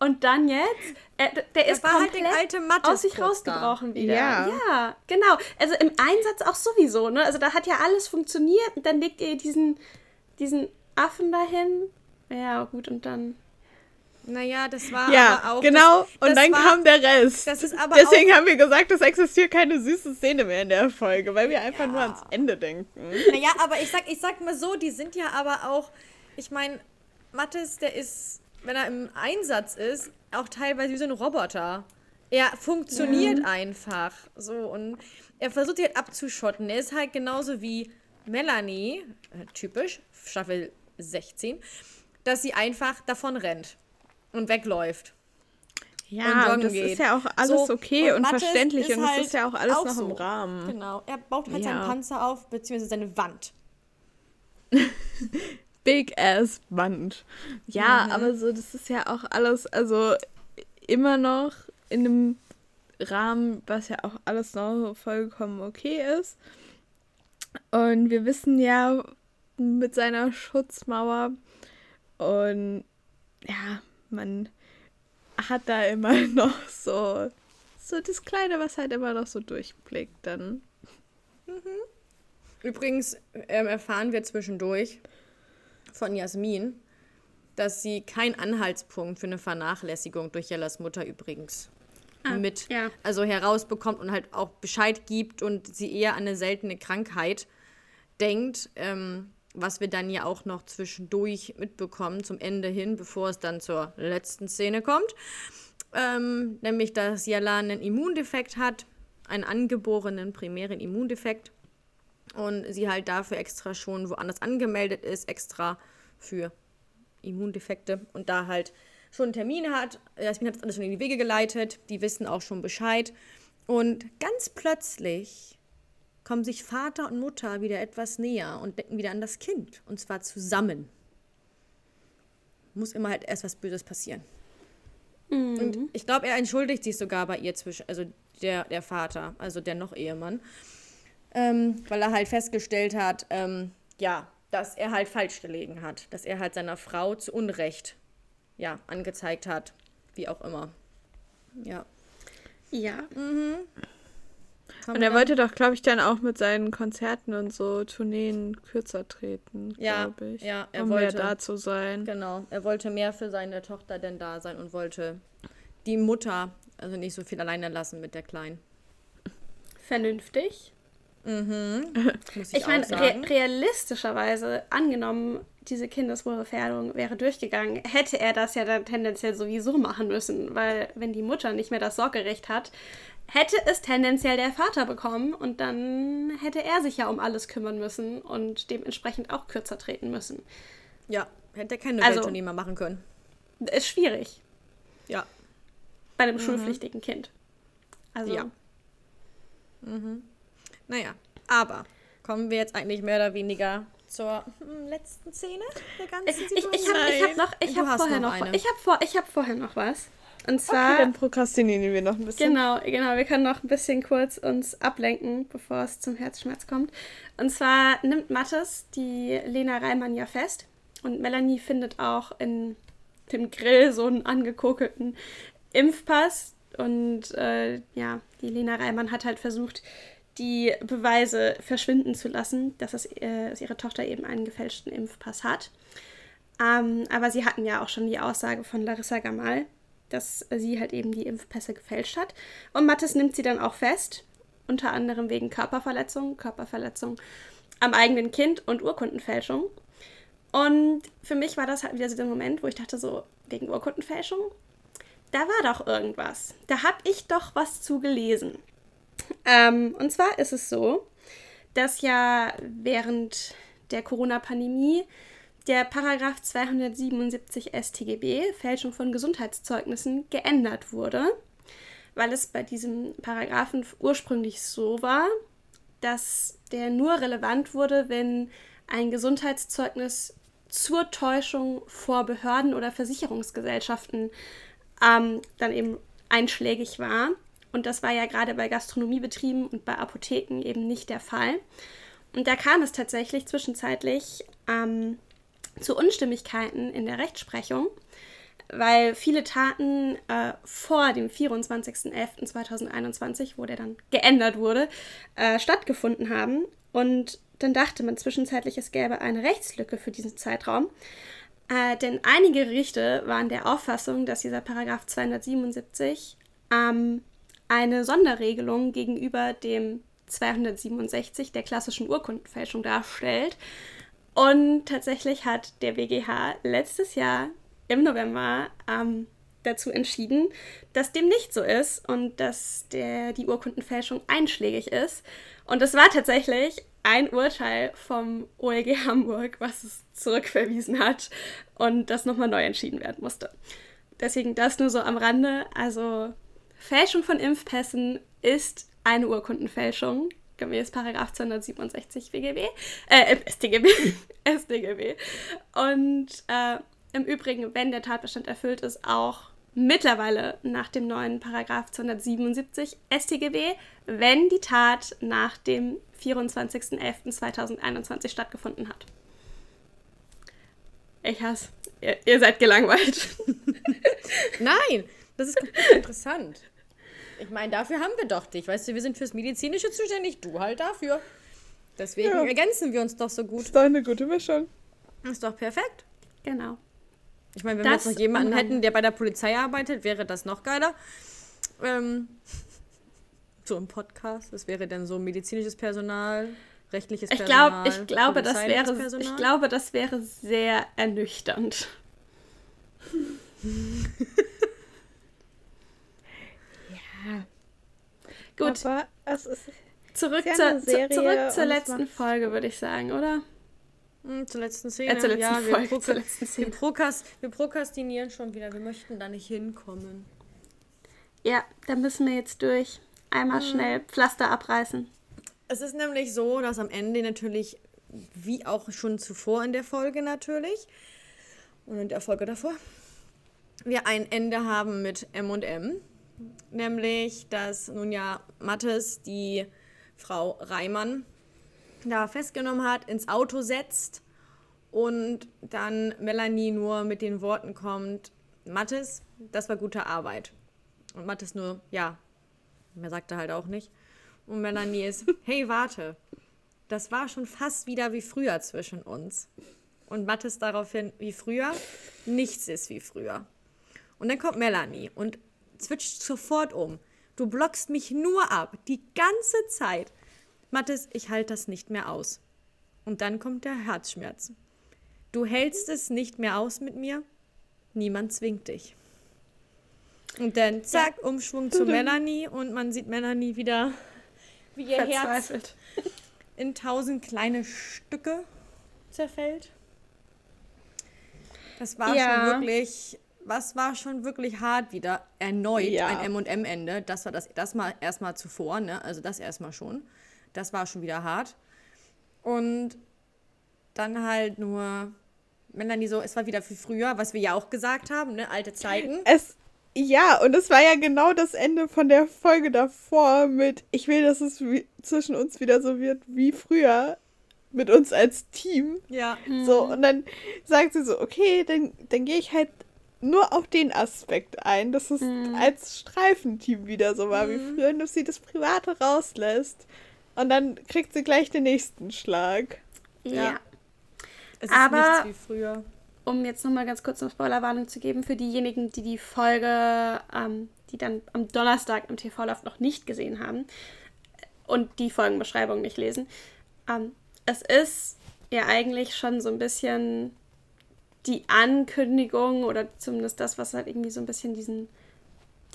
und dann jetzt, er, der ist war halt komplett der alte Mattes aus sich rausgebrochen wieder. Ja. ja, genau. Also im Einsatz auch sowieso, ne? Also da hat ja alles funktioniert und dann legt ihr diesen, diesen Affen dahin. Ja, gut, und dann. naja, das war Ja, aber auch. genau. Das, und das dann war, kam der Rest. Das ist aber Deswegen auch, haben wir gesagt, es existiert keine süße Szene mehr in der Folge, weil wir einfach nur ans Ende denken. Naja, aber ich sag, ich sag mal so, die sind ja aber auch. Ich meine, Mattes, der ist, wenn er im Einsatz ist, auch teilweise wie so ein Roboter. Er funktioniert einfach. So, und er versucht sich halt abzuschotten. Er ist halt genauso wie Melanie, äh, typisch, Staffel 16, dass sie einfach davon rennt und wegläuft. und Ja, joggen und das geht. ist ja auch alles So, okay und, Mattes verständlich und es halt ist ja auch alles auch noch so. im Rahmen. Genau, er baut halt Ja. seinen Panzer auf, beziehungsweise seine Wand. <laughs> Big Ass Wand. Ja, aber so, das ist ja auch alles, also immer noch in einem Rahmen, was ja auch alles noch vollkommen okay ist. Und wir wissen ja mit seiner Schutzmauer und ja, man hat da immer <laughs> noch so, so das Kleine, was halt immer noch so durchblickt dann. Übrigens ähm, erfahren wir zwischendurch von Jasmin, dass sie keinen Anhaltspunkt für eine Vernachlässigung durch Jellas Mutter übrigens mit, ja. also herausbekommt und halt auch Bescheid gibt und sie eher an eine seltene Krankheit denkt, ähm, was wir dann ja auch noch zwischendurch mitbekommen zum Ende hin, bevor es dann zur letzten Szene kommt. Ähm, nämlich, dass Jella einen Immundefekt hat, einen angeborenen primären Immundefekt und sie halt dafür extra schon woanders angemeldet ist, extra für Immundefekte und da halt schon einen Termin hat. Jasmin hat das alles schon in die Wege geleitet, die wissen auch schon Bescheid. Und ganz plötzlich kommen sich Vater und Mutter wieder etwas näher und denken wieder an das Kind. Und zwar zusammen. Muss immer halt erst was Böses passieren. Und ich glaube, er entschuldigt sich sogar bei ihr zwischen, also der, der Vater, also der noch Ehemann, ähm, weil er halt festgestellt hat, ähm, ja, dass er halt falsch gelegen hat, dass er halt seiner Frau zu Unrecht, ja, angezeigt hat, wie auch immer. Ja. Ja. Und er wollte doch, glaube ich, dann auch mit seinen Konzerten und so Tourneen kürzer treten, Ja, glaube ich. ja, er um mehr wollte. da zu sein. Genau, er wollte mehr für seine Tochter denn da sein und wollte die Mutter also nicht so viel alleine lassen mit der Kleinen. Vernünftig. Muss ich, Ich meine, re realistischerweise angenommen, diese Kindeswohlgefährdung wäre durchgegangen, hätte er das ja dann tendenziell sowieso machen müssen, weil wenn die Mutter nicht mehr das Sorgerecht hat, hätte es tendenziell der Vater bekommen und dann hätte er sich ja um alles kümmern müssen und dementsprechend auch kürzer treten müssen. ja, hätte er keine Also- Welttournee mehr machen können. Ist schwierig Ja. bei einem schulpflichtigen Kind. Also, Ja. Naja, aber kommen wir jetzt eigentlich mehr oder weniger zur hm, letzten Szene der ganzen Ich, ich, Situation? ich habe ich hab noch, ich Du hab hast vorher noch noch, ich habe vor, ich hab vorher noch was. Und Okay, zwar, dann prokrastinieren wir noch ein bisschen. genau, genau, wir können noch ein bisschen kurz uns ablenken, bevor es zum Herzschmerz kommt. Und zwar nimmt Mattes die Lena Reimann ja fest und Melanie findet auch in dem Grill so einen angekokelten Impfpass. Und äh, ja, die Lena Reimann hat halt versucht, die Beweise verschwinden zu lassen, dass, es, äh, dass ihre Tochter eben einen gefälschten Impfpass hat. Ähm, aber sie hatten ja auch schon die Aussage von Larissa Gamal, dass sie halt eben die Impfpässe gefälscht hat. Und Mattes nimmt sie dann auch fest, unter anderem wegen Körperverletzung, Körperverletzung am eigenen Kind und Urkundenfälschung. Und für mich war das halt wieder so der Moment, wo ich dachte, so, wegen Urkundenfälschung, da war doch irgendwas. Da habe ich doch was zu gelesen. Ähm, und zwar ist es so, dass ja während der Corona-Pandemie der Paragraph 277 StGB, Fälschung von Gesundheitszeugnissen, geändert wurde, weil es bei diesem Paragraphen ursprünglich so war, dass der nur relevant wurde, wenn ein Gesundheitszeugnis zur Täuschung vor Behörden oder Versicherungsgesellschaften ähm, dann eben einschlägig war. Und das war ja gerade bei Gastronomiebetrieben und bei Apotheken eben nicht der Fall. Und da kam es tatsächlich zwischenzeitlich ähm, zu Unstimmigkeiten in der Rechtsprechung, weil viele Taten äh, vor dem 24.11.2021, wo der dann geändert wurde, äh, stattgefunden haben. Und dann dachte man zwischenzeitlich, es gäbe eine Rechtslücke für diesen Zeitraum. Äh, denn einige Gerichte waren der Auffassung, dass dieser Paragraph 277 ähm, eine Sonderregelung gegenüber dem 267 der klassischen Urkundenfälschung darstellt. Und tatsächlich hat der BGH letztes Jahr im November ähm, dazu entschieden, dass dem nicht so ist und dass der, die Urkundenfälschung einschlägig ist. Und es war tatsächlich ein Urteil vom OLG Hamburg, was es zurückverwiesen hat und das nochmal neu entschieden werden musste. Deswegen das nur so am Rande. Also Fälschung von Impfpässen ist eine Urkundenfälschung, gemäß Paragraph 267 BGB, äh, StGB, StGB. <laughs> Und äh, im Übrigen, wenn der Tatbestand erfüllt ist, auch mittlerweile nach dem neuen Paragraph 277 StGB, wenn die Tat nach dem 24.11.2021 stattgefunden hat. Ich hasse. Ihr, ihr seid gelangweilt. <laughs> Nein, das ist <laughs> interessant. Ich meine, dafür haben wir doch dich. Weißt du, wir sind fürs Medizinische zuständig, du halt dafür. Deswegen Ja. ergänzen wir uns doch so gut. Ist doch eine gute Mischung. Ist doch perfekt. Genau. Ich meine, wenn wir Das jetzt noch jemanden hätten, der bei der Polizei arbeitet, wäre das noch geiler. Ähm, so im Podcast. Das wäre dann so medizinisches Personal, rechtliches Ich, Personal. glaub, ich, glaube, das wäre, Personal. ich glaube, das wäre sehr ernüchternd. <laughs> Ja. Gut, Aber es ist zurück, zur, Serie zurück zur letzten Folge, würde ich sagen, oder? Hm, zur letzten Szene. Äh, zur letzten ja, wir, Folge, proka- zur letzten wir, Szene. prokas wir prokrastinieren schon wieder. Wir möchten da nicht hinkommen. Ja, da müssen wir jetzt durch. Einmal schnell Pflaster abreißen. Es ist nämlich so, dass am Ende natürlich, wie auch schon zuvor in der Folge natürlich, und in der Folge davor, wir ein Ende haben mit M und M. Nämlich, dass nun ja Mattes die Frau Reimann da festgenommen hat, ins Auto setzt und dann Melanie nur mit den Worten kommt, Mattes, das war gute Arbeit. Und Mattes nur, ja, mehr sagt er halt auch nicht. Und Melanie ist, <laughs> hey, warte, das war schon fast wieder wie früher zwischen uns. Und Mattes daraufhin, wie früher? Nichts ist wie früher. Und dann kommt Melanie und switcht sofort um. Du blockst mich nur ab, die ganze Zeit. Mattes, ich halte das nicht mehr aus. Und dann kommt der Herzschmerz. Du hältst es nicht mehr aus mit mir? Niemand zwingt dich. Und dann zack, Umschwung zu Melanie und man sieht Melanie wieder, wie ihr Herz in tausend kleine Stücke zerfällt. Das war Ja. schon wirklich, was war schon wirklich hart wieder erneut Ja. ein M&M-Ende. Das war das, das mal erstmal zuvor, ne? Also das erstmal schon. Das war schon wieder hart. Und dann halt nur Melanie so, es war wieder für früher, was wir ja auch gesagt haben, ne? Alte Zeiten. Es, ja, und es war ja genau das Ende von der Folge davor mit, ich will, dass es wie, zwischen uns wieder so wird wie früher mit uns als Team. Ja. So, und dann sagt sie so, okay, dann, dann gehe ich halt nur auf den Aspekt ein, dass es als Streifenteam wieder so war wie früher, und dass sie das Private rauslässt. Und dann kriegt sie gleich den nächsten Schlag. Ja. Es Aber- ist nichts wie früher. Um jetzt nochmal ganz kurz eine Spoilerwarnung zu geben für diejenigen, die die Folge, ähm, die dann am Donnerstag im TV läuft, noch nicht gesehen haben und die Folgenbeschreibung nicht lesen. Ähm, es ist ja eigentlich schon so ein bisschen die Ankündigung oder zumindest das, was halt irgendwie so ein bisschen diesen,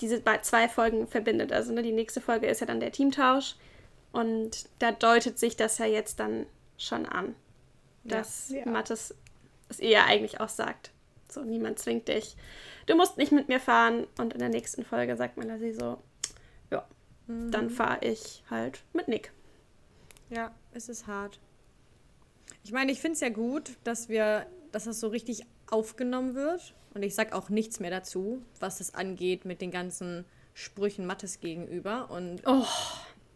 diese zwei Folgen verbindet. Also ne, die nächste Folge ist ja dann der Teamtausch und da deutet sich das ja jetzt dann schon an, dass Ja. Mattes es ihr eigentlich auch sagt. So, niemand zwingt dich. Du musst nicht mit mir fahren. Und in der nächsten Folge sagt Melanie so, ja, dann fahre ich halt mit Nick. Ja, es ist hart. Ich meine, ich finde es ja gut, dass wir, dass das so richtig aufgenommen wird. Und ich sag auch nichts mehr dazu, was das angeht mit den ganzen Sprüchen Mattes gegenüber und Oh,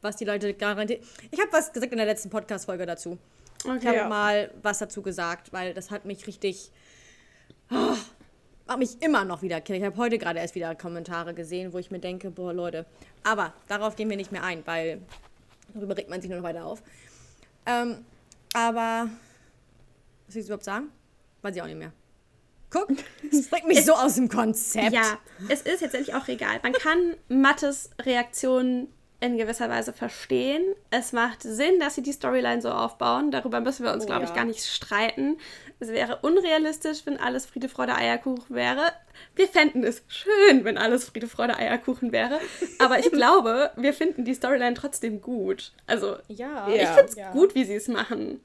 was die Leute garantiert. Ich habe was gesagt in der letzten Podcast-Folge dazu. Ich okay. habe Ja. mal was dazu gesagt, weil das hat mich richtig. Oh, hat mich immer noch wieder killen. Ich habe heute gerade erst wieder Kommentare gesehen, wo ich mir denke, boah, Leute. Aber darauf gehen wir nicht mehr ein, weil darüber regt man sich nur noch weiter auf. Ähm, aber. Was will ich überhaupt sagen? Weiß ich auch nicht mehr. Guck, <laughs> das bringt mich so aus dem Konzept. Ja, es ist jetzt endlich auch egal. Man kann Mattes Reaktion in gewisser Weise verstehen. Es macht Sinn, dass sie die Storyline so aufbauen. Darüber müssen wir uns, Oh glaube ich, ja. gar nicht streiten. Es wäre unrealistisch, wenn alles Friede, Freude, Eierkuchen wäre. Wir fänden es schön, wenn alles Friede, Freude, Eierkuchen wäre. Aber ich <laughs> glaube, wir finden die Storyline trotzdem gut. Also, Ja. ich finde es Ja. gut, wie sie es machen.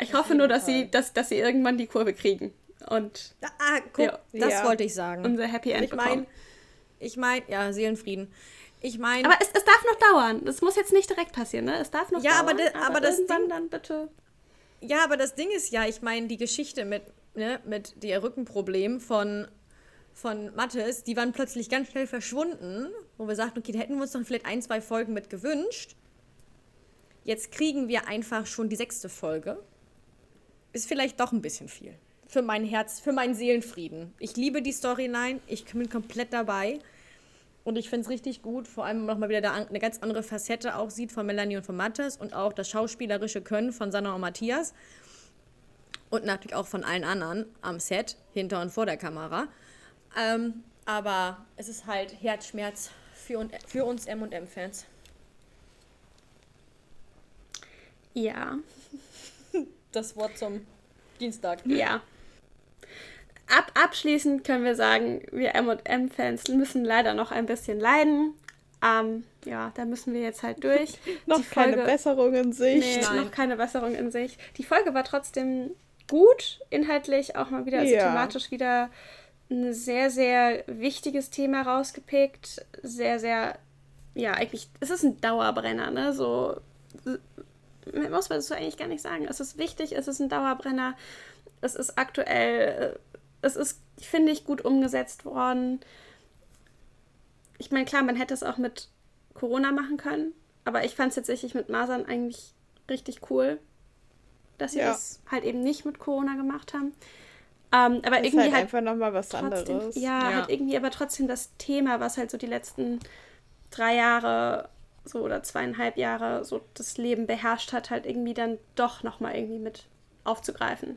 Ich hoffe nur, dass sie, dass, dass sie irgendwann die Kurve kriegen. Und Ah, guck, Ja. das Ja. wollte ich sagen. unser Happy End ich meine, ich meine, ja, Seelenfrieden. Ich meine, Aber es, es darf noch dauern. Das muss jetzt nicht direkt passieren, ne? Es darf noch Ja, aber dauern. de- aber das irgendwann Ding- dann bitte. Ja, aber das Ding ist ja, ich meine, die Geschichte mit, ne, mit der Rückenproblem von, von Mattes, die waren plötzlich ganz schnell verschwunden, wo wir sagten, okay, da hätten wir uns noch vielleicht ein, zwei Folgen mit gewünscht. Jetzt kriegen wir einfach schon die sechste Folge. Ist vielleicht doch ein bisschen viel. Für mein Herz, für meinen Seelenfrieden. Ich liebe die Storyline, ich bin komplett dabei. Und ich finde es richtig gut, vor allem nochmal wieder eine ganz andere Facette auch sieht von Melanie und von Mattes und auch das schauspielerische Können von Sanna und Matthias. Und natürlich auch von allen anderen am Set, hinter und vor der Kamera. Ähm, aber es ist halt Herzschmerz für, und, für uns M&M-Fans. Ja, Das Wort zum Dienstag. ja. Ab, abschließend können wir sagen, wir M&M-Fans müssen leider noch ein bisschen leiden. Ähm, ja, da müssen wir jetzt halt durch. <laughs> Noch Die keine Folge- Besserung in Sicht. Nee, Nein. noch keine Besserung in sich. Die Folge war trotzdem gut, inhaltlich auch mal wieder, also Ja. thematisch wieder ein sehr, sehr wichtiges Thema rausgepickt. Sehr, sehr, ja, eigentlich, es ist ein Dauerbrenner, ne? So, äh, muss man so eigentlich gar nicht sagen. Es ist wichtig, es ist ein Dauerbrenner, es ist aktuell, äh, es ist, finde ich, gut umgesetzt worden. Ich meine, klar, man hätte es auch mit Corona machen können, aber ich fand es tatsächlich mit Masern eigentlich richtig cool, dass sie Ja. das halt eben nicht mit Corona gemacht haben. Ähm, aber ist irgendwie halt halt einfach nochmal was trotzdem, anderes. ja, Ja. halt irgendwie aber trotzdem das Thema, was halt so die letzten drei Jahre so oder zweieinhalb Jahre so das Leben beherrscht hat, halt irgendwie dann doch nochmal irgendwie mit aufzugreifen.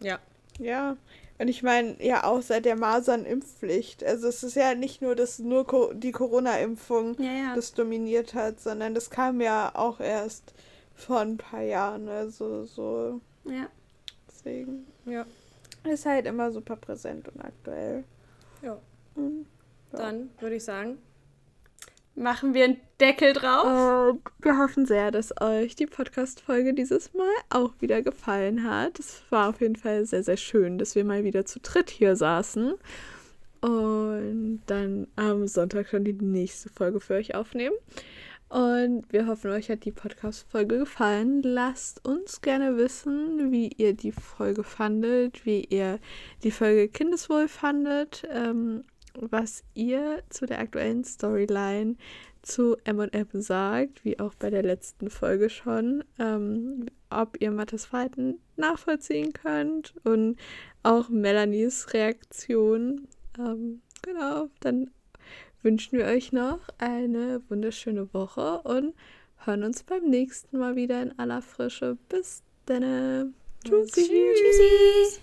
Ja. Ja, und ich meine, ja, auch seit der Masernimpfpflicht. Also es ist ja nicht nur, dass nur Co die Corona-Impfung Ja, ja. das dominiert hat, sondern das kam ja auch erst vor ein paar Jahren. Also so, Ja. deswegen Ja. ist halt immer super präsent und aktuell. ja. Mhm. Dann würde ich sagen, Machen wir einen Deckel drauf? Und wir hoffen sehr, dass euch die Podcast-Folge dieses Mal auch wieder gefallen hat. Es war auf jeden Fall sehr, sehr schön, dass wir mal wieder zu dritt hier saßen. Und dann am Sonntag schon die nächste Folge für euch aufnehmen. Und wir hoffen, euch hat die Podcast-Folge gefallen. Lasst uns gerne wissen, wie ihr die Folge fandet, wie ihr die Folge Kindeswohl fandet, ähm, was ihr zu der aktuellen Storyline zu M&M sagt, wie auch bei der letzten Folge schon, ähm, ob ihr Mattes Verhalten nachvollziehen könnt und auch Melanies Reaktion. Ähm, genau, dann wünschen wir euch noch eine wunderschöne Woche und hören uns beim nächsten Mal wieder in aller Frische. Bis dann. Tschüssi. Tschüssi.